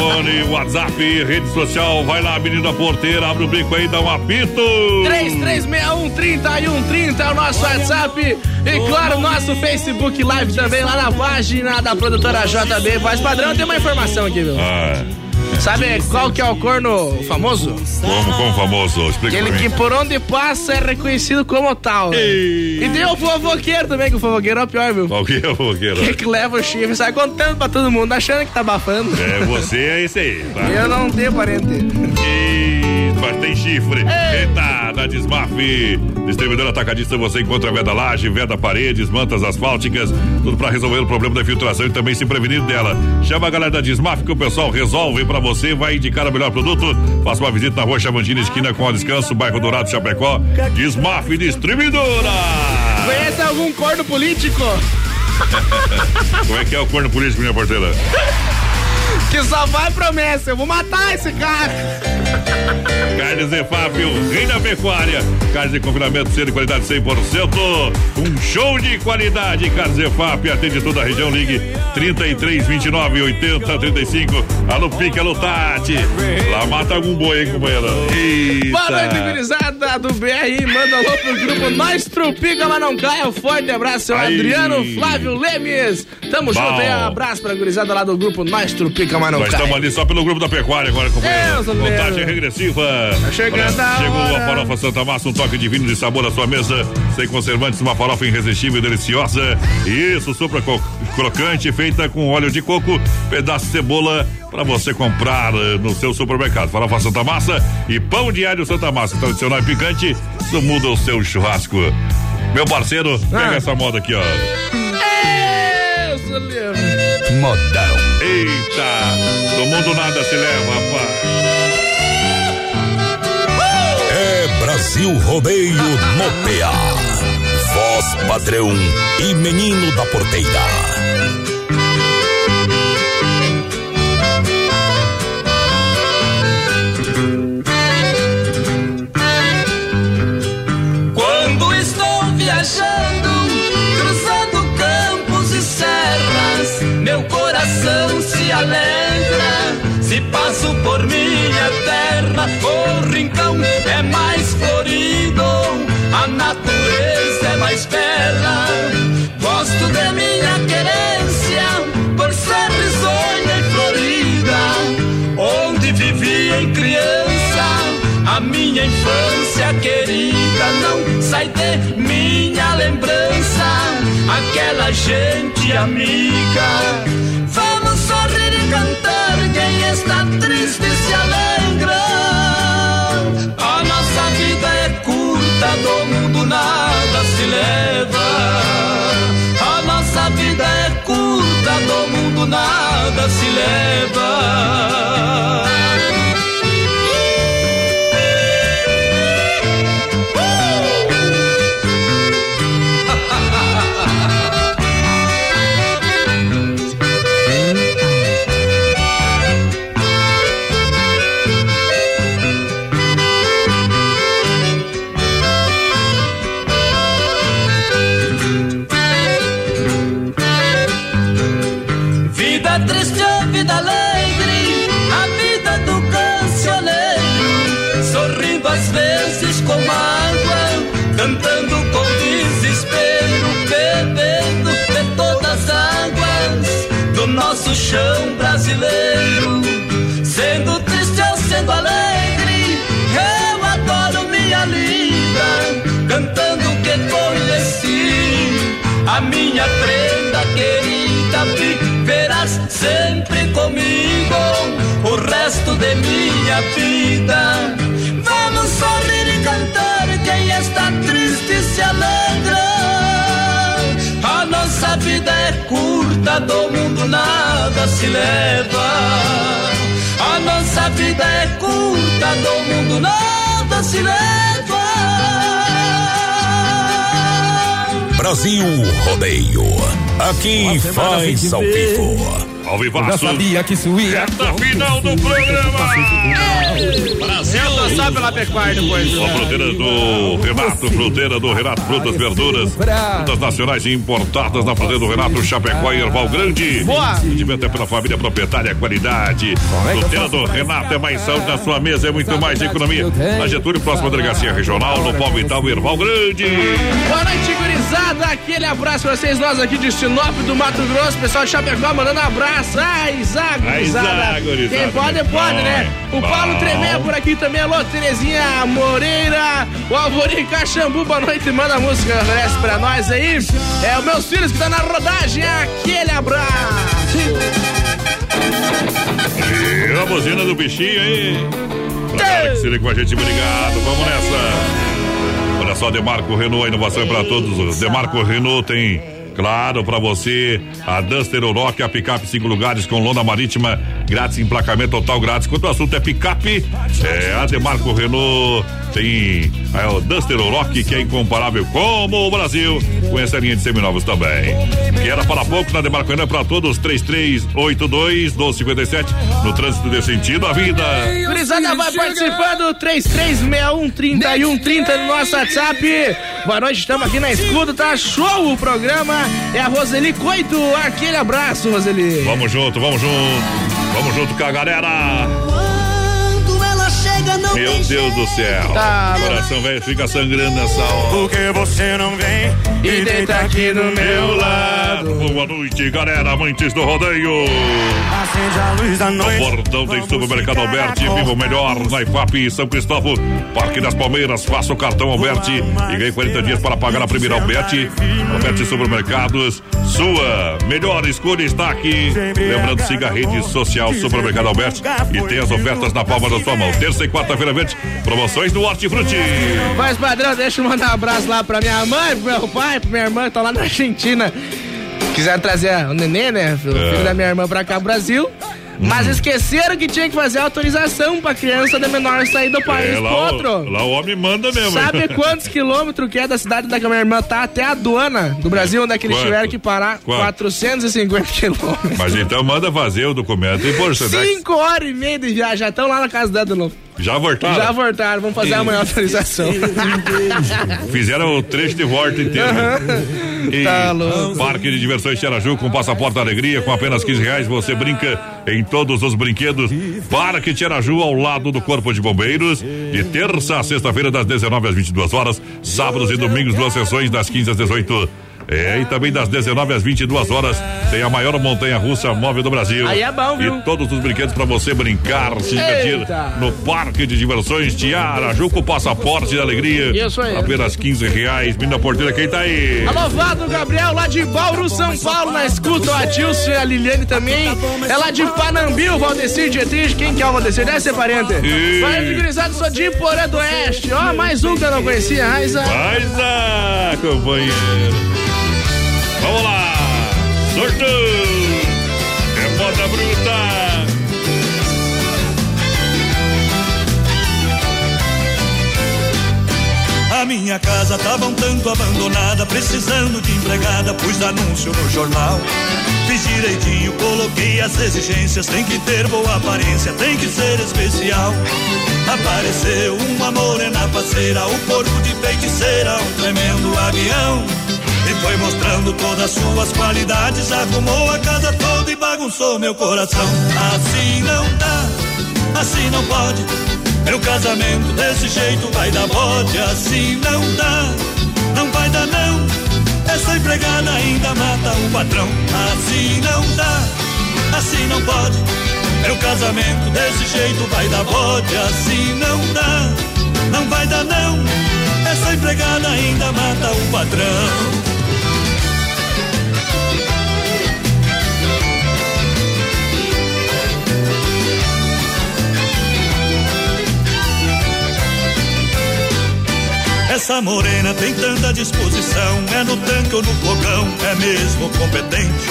Telefone, WhatsApp, rede social, vai lá, menina porteira, abre o bico aí, dá um apito! 3361 3130 é o nosso WhatsApp. E claro, nosso Facebook Live também lá na página da produtora JB. Faz padrão, tem uma informação aqui, viu? Ah, Sabe qual que é o corno famoso? Como, como famoso? Explica Aquele que por onde passa é reconhecido como tal. né? E tem o fofoqueiro também, que o fofoqueiro é o pior, viu? Qual que é o fofoqueiro? Que, *laughs* que leva o chifre e sai contando pra todo mundo, achando que tá abafando. É, você é esse aí, tá? Eu não tenho parente. E... Mas tem chifre. Eita, na Desmaf. Distribuidor atacadista, você encontra veda laje, veda paredes, mantas asfálticas, tudo pra resolver o problema da infiltração e também se prevenir dela. Chama a galera da Desmaf que o pessoal resolve pra você, vai indicar o melhor produto. Faça uma visita na rua Chavantina, esquina com a Descanso, bairro Dourado, Chapecó. Desmaf Distribuidora. Conhece algum corno político? *laughs* Como é que é o corno político, minha porteira? *laughs* Que só vai promessa, eu vou matar esse cara. Carnes EFAP, o rei da pecuária. Carnes de confinamento, ser de qualidade 100%. Um show de qualidade. Carnes EFAP, atende toda a região. Ligue 33 29 80 35. Alô, Pique, alô, Tati. Lá mata algum boi, hein, companheira? Eita. Boa noite, gurizada do BR. Manda alô pro grupo Nós Trupica, mas não caia. Um forte abraço, seu Aí. Adriano Flávio Lemes. Tamo Bom. junto aí. Um abraço pra gurizada lá do grupo Nós Trupica, mas não Nós estamos ali só pelo grupo da pecuária agora, Deus. Contagem regressiva. Tá chegando Olha, a Chegou hora. a farofa Santa Massa, um toque divino de sabor à sua mesa. Sem conservantes, uma farofa irresistível e deliciosa. Isso, sopa crocante, feita com óleo de coco, pedaço de cebola para você comprar eh, no seu supermercado. Farofa Santa Massa e pão diário Santa Massa. Tradicional e picante, isso muda o seu churrasco. Meu parceiro, pega Ah. essa moda aqui, ó. Modão. Eita, do mundo nada se leva, rapaz. É Brasil Rodeio no PA. Voz padrão e menino da porteira. O rincão é mais florido, a natureza é mais bela. Gosto de minha querência, por ser risonha e florida, onde vivi em criança. A minha infância querida não sai de minha lembrança. Aquela gente amiga. Vamos sorrir e cantar. Quem está triste se alegra. Do mundo nada se leva. A nossa vida é curta, do mundo nada se leva. Chão brasileiro. Sendo triste ou sendo alegre, eu adoro minha linda, cantando que conheci a minha prenda querida, viverás sempre comigo o resto de minha vida. Vamos sorrir e cantar, quem está triste se alegra. A nossa vida é curta, do mundo nada se leva. A nossa vida é curta, do mundo nada se leva. Brasil Rodeio. Aqui faz ao vivo. Ao vivaço. Eu já sabia que isso ia. Reta final do programa. Brasil. Tô só pela pecuária depois. A fruteira do Renato, fruteira do Renato, frutas, verduras, frutas nacionais importadas na fruteira do Renato, Chapecó e Erval Grande. Boa. Atendimento é pela família proprietária, qualidade. Fruteira do Renato é mais saúde na sua mesa, é muito mais economia. Na Getúlio, próxima delegacia regional, no Palmital, Erval Grande. Boa noite, gurizada. Aquele abraço pra vocês. Nós aqui de Sinop do Mato Grosso, pessoal de Chapecó mandando abraço. Ai, Zago, Ai, Zago, gurizada. Quem pode, pode, né? O Paulo. Tremé por aqui também. Alô, Terezinha Moreira. O Alvorim Caxambu, boa noite. Manda a música, oferece pra nós aí. É o meus filhos que tá na rodagem. Aquele abraço. E a buzina do bichinho aí. Pra galera que se liga com a gente, obrigado. Vamos nessa. Olha só, Demarco Renault, a inovação é pra todos. Demarco Renault tem, claro, pra você, a Duster Oroch, a picape cinco lugares com lona marítima, grátis, emplacamento total grátis. Quando o assunto é picape, é a Demarco Renault. Tem é, o Duster Oroch, que é incomparável como o Brasil. Conhece a linha de seminovos também. Que era para pouco na é pra todos, 3382 1257 no trânsito de sentido à vida. Gurizada vai participando, 3361-3130 no nosso WhatsApp. Boa noite, estamos aqui na escuta, tá show o programa. É a Roseli Coito, aquele abraço, Roseli. Vamos junto, vamos junto. Vamos junto com a galera. Meu Deus do céu. Tá, Coração velho fica sangrando nessa hora. Porque você não vem e deita aqui do meu lado. Boa noite, galera, amantes do rodeio. Acende a luz da No noite. portão tem supermercado Alberti, viva o melhor na IFAP São Cristóvão, Parque das Palmeiras, faça o cartão Alberti e ganhe 40 dias para pagar a primeira Alberti. Alberti Supermercados, sua melhor escolha está aqui. Lembrando, siga a rede social Supermercado Alberti e tem as ofertas na palma da sua mão. Terça e quarta-feira, verde, promoções do Hortifruti. Mas, padrão, deixa eu mandar um abraço lá pra minha mãe, pro meu pai, pra minha irmã que tá lá na Argentina. Quiseram trazer o nenê, né? O filho É. da minha irmã pra cá, Brasil. Mas Hum. esqueceram que tinha que fazer autorização pra criança de menor sair do país É, lá, outro. o, lá o homem manda mesmo. Sabe *laughs* quantos quilômetros que é da cidade da minha irmã tá até a aduana do Brasil, onde é que eles tiveram que parar? Quanto? 450 quilômetros. Mas então manda fazer o documento e por Cinco horas e meia de viagem, já estão lá na casa dela de novo. Já voltaram? Já voltaram, vamos fazer amanhã a autorização. *laughs* Fizeram o trecho de volta inteiro. E Tá louco. Parque de Diversões Tiaraju com passaporte da alegria, com apenas 15 reais você brinca em todos os brinquedos. Parque Tiaraju ao lado do Corpo de Bombeiros, de terça a sexta-feira das 19 às 22 horas, sábados e domingos duas sessões das 15 às 18. É, e também das 19 às 22 horas tem a maior montanha russa móvel do Brasil. Aí é bom, viu? E todos os brinquedos para você brincar, se divertir Eita. no Parque de Diversões Tiaraju com passaporte da alegria. Isso aí. Apenas 15 reais. Menina porteira, quem tá aí? Alô, Vado Gabriel, lá de Bauru, São Paulo, na escuta. O Atilson e a Liliane também. É lá de Panambi, o Valdecir Dietrich. Quem que é o Valdecir? Deve ser parente. E- Vai de gurizada, sou de Porã do Oeste. Ó, mais um que eu não conhecia. Raiza. Ah, companheiro. Vamos lá. Sorteio. Minha casa tava um tanto abandonada, precisando de empregada, pus anúncio no jornal. Fiz direitinho, coloquei as exigências, tem que ter boa aparência, tem que ser especial. Apareceu uma morena parceira, o corpo de feiticeira, um tremendo avião. E foi mostrando todas as suas qualidades, arrumou a casa toda e bagunçou meu coração. Assim não dá, assim não pode. Meu casamento desse jeito vai dar bode, assim não dá, não vai dar não. Essa empregada ainda mata o patrão, assim não dá, assim não pode. Meu casamento desse jeito vai dar bode, assim não dá, não vai dar não. Essa empregada ainda mata o patrão. Morena tem tanta disposição, é no tanque ou no fogão, é mesmo competente.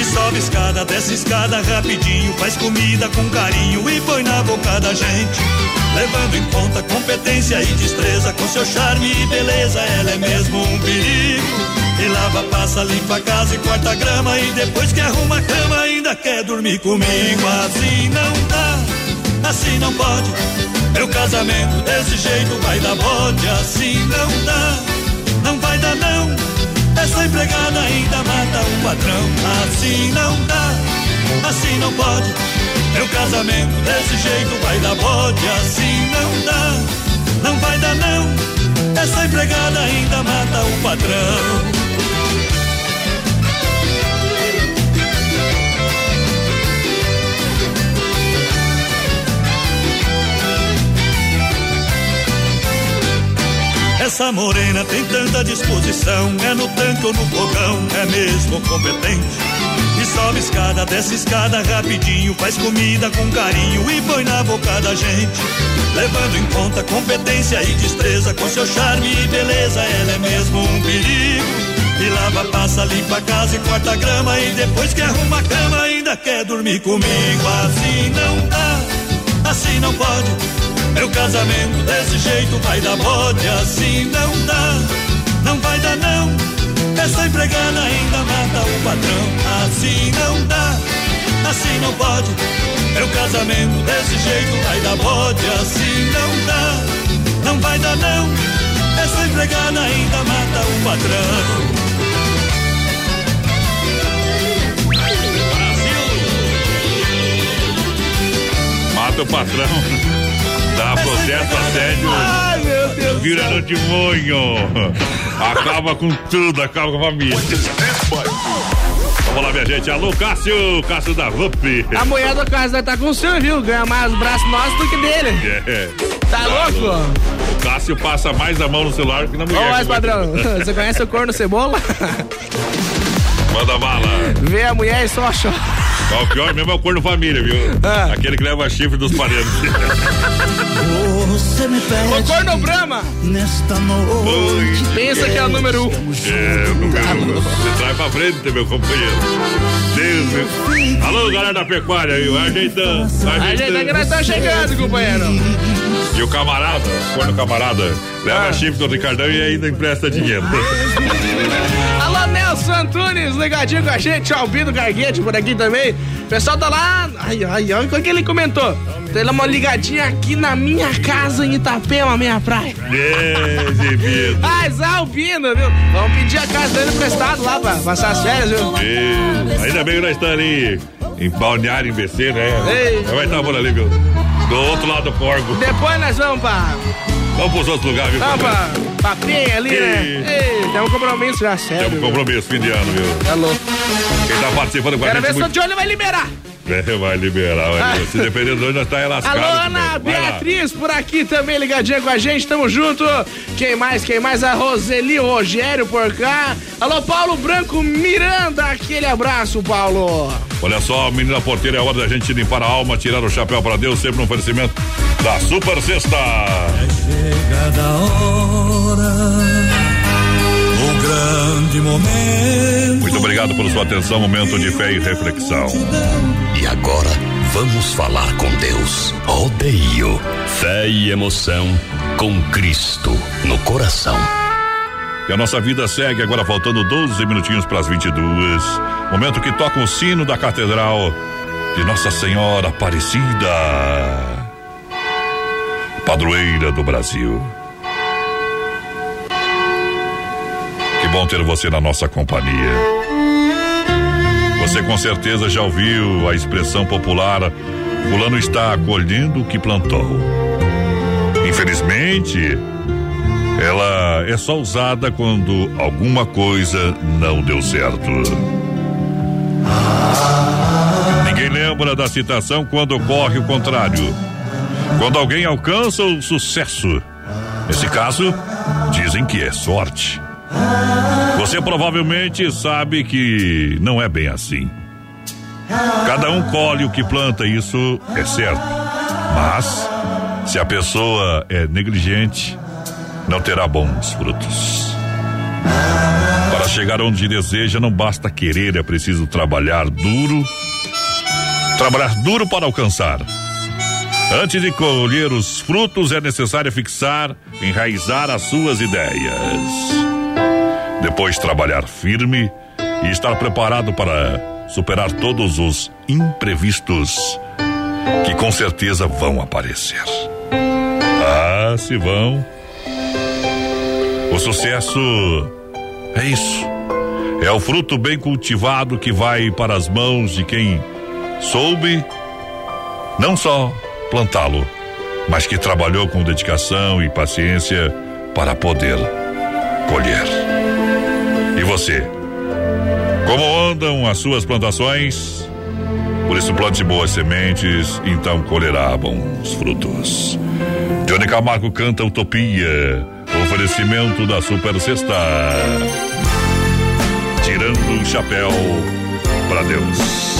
E sobe escada, desce escada rapidinho, faz comida com carinho e põe na boca da gente. Levando em conta competência e destreza, com seu charme e beleza, ela é mesmo um perigo. E lava, passa, limpa a casa e corta grama, e depois que arruma a cama, ainda quer dormir comigo. Assim não dá, assim não pode. Meu casamento desse jeito vai dar bode, assim não dá, não vai dar não. Essa empregada ainda mata o patrão, assim não dá, assim não pode. Meu casamento desse jeito vai dar bode, assim não dá, não vai dar não. Essa empregada ainda mata o patrão. Essa morena tem tanta disposição, é no tanque ou no fogão, é mesmo competente. E sobe escada, desce escada rapidinho, faz comida com carinho e põe na boca da gente. Levando em conta competência e destreza, com seu charme e beleza, ela é mesmo um perigo. E lava, passa, limpa a casa e corta a grama. E depois que arruma a cama, ainda quer dormir comigo. Assim não dá, assim não pode. Meu casamento desse jeito vai dar bode. Assim não dá, não vai dar não. Essa empregada ainda mata o patrão. Assim não dá, assim não pode. Meu casamento desse jeito vai dar bode. Assim não dá, não vai dar não. Essa empregada ainda mata o patrão. Mata o patrão. Dá processo, assédio. Ai, meu Deus. Vira no timonho. Acaba com tudo, acaba com a família. Vamos lá, minha gente. Alô, Cássio. Cássio da VUP. A mulher do Cássio vai estar com o senhor, viu? Ganha mais os braços nossos do que dele. É. Tá louco? O Cássio passa mais a mão no celular que na mulher. Ô, mais padrão, você conhece o corno cebola? Manda bala. Vê a mulher e só chora. Ó, O pior mesmo é o corno família, viu? Ah. Aquele que leva chifre dos parentes. Você me O corno Brahma. Nesta noite. Pensa que é o número um. É, o número um. Você traz pra frente, meu companheiro. Deus, meu. Alô, galera da pecuária, viu? Ajeitando. Ajeitando que nós estamos chegando, companheiro. E o camarada, corno camarada, leva Ah. chifre do Ricardão e ainda empresta dinheiro. *laughs* Nelson Antunes, ligadinho com a gente, Albino Garguete por aqui também. O pessoal tá lá. Ai, ai, ai, o que ele comentou? Tem uma ligadinha aqui na minha casa em Itapema, minha praia. *laughs* É, exibido. Zé Albino, viu? Vamos pedir a casa dele emprestado lá pra passar as férias, viu? É, ainda bem que nós estamos ali em Balneário, em BC, né? Ei. Vai estar por ali, viu? Do outro lado do corgo. Depois nós vamos pra. Vamos pros outros lugares, viu? Vamos pra, pra Penha ali, né? Ei. Tem um compromisso já, sério. Temos compromisso, fim de ano, viu? Tá louco. Quem tá participando com a Quero gente ver se o muito... Johnny vai liberar. É, vai liberar, vai. Se depender de onde nós tá lascado. Alô, Ana. Beatriz, por aqui também ligadinha com a gente, tamo junto. Quem mais, quem mais? A Roseli Rogério por cá. Alô, Paulo Branco Miranda, aquele abraço, Paulo. Olha só, menina porteira, é hora da gente limpar a alma, tirar o chapéu para Deus, sempre um oferecimento da Super Sexta. Chegada a hora, grande momento. Muito obrigado pela sua atenção, momento de fé e reflexão. E agora, vamos falar com Deus. Rodeio. Fé e emoção com Cristo no coração. E a nossa vida segue agora faltando 12 minutinhos para as 22. Momento que toca o sino da Catedral de Nossa Senhora Aparecida, padroeira do Brasil. Bom ter você na nossa companhia. Você com certeza já ouviu a expressão popular: Fulano está colhendo o que plantou. Infelizmente, ela é só usada quando alguma coisa não deu certo. Ninguém lembra da citação quando ocorre o contrário. Quando alguém alcança o sucesso. Nesse caso, dizem que é sorte. Você provavelmente sabe que não é bem assim. Cada um colhe o que planta, isso é certo. Mas, se a pessoa é negligente, não terá bons frutos. Para chegar onde deseja, não basta querer, é preciso trabalhar duro. Trabalhar duro para alcançar. Antes de colher os frutos, é necessário fixar, enraizar as suas ideias. Depois, trabalhar firme e estar preparado para superar todos os imprevistos que com certeza vão aparecer. Ah, se vão. O sucesso é isso. É o fruto bem cultivado que vai para as mãos de quem soube não só plantá-lo, mas que trabalhou com dedicação e paciência para poder colher. E você? Como andam as suas plantações? Por isso plante boas sementes, então colherá bons frutos. Johnny Camargo canta Utopia. Oferecimento da Super Sexta. Tirando o chapéu para Deus.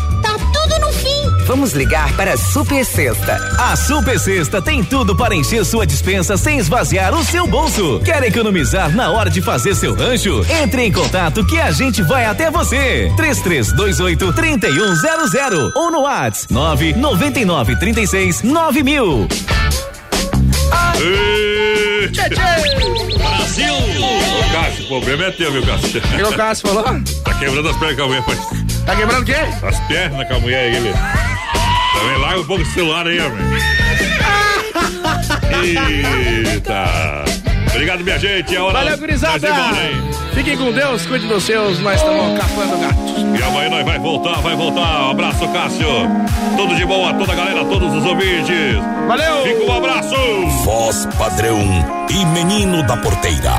Vamos ligar para a Super Sexta. A Super Sexta tem tudo para encher sua dispensa sem esvaziar o seu bolso. Quer economizar na hora de fazer seu rancho? Entre em contato que a gente vai até você. 3328 3100 ou no WhatsApp 999 36 9000. Ê! Brasil! Ô, Cássio, o problema é teu, meu Cássio. O que o Cássio falou? Tá quebrando as pernas com a mulher, pai. Tá quebrando o quê? As pernas com a mulher aí, ele. Também larga um pouco o celular aí, homem. Eita! Obrigado, minha gente. É hora Valeu, gurizada! Fiquem com Deus, cuide dos seus, nós estamos capando gatos. E amanhã nós vai voltar, vai voltar. Um abraço, Cássio. Tudo de bom a toda a galera, a todos os ouvintes. Valeu! Fica um abraço. Voz padrão e menino da porteira.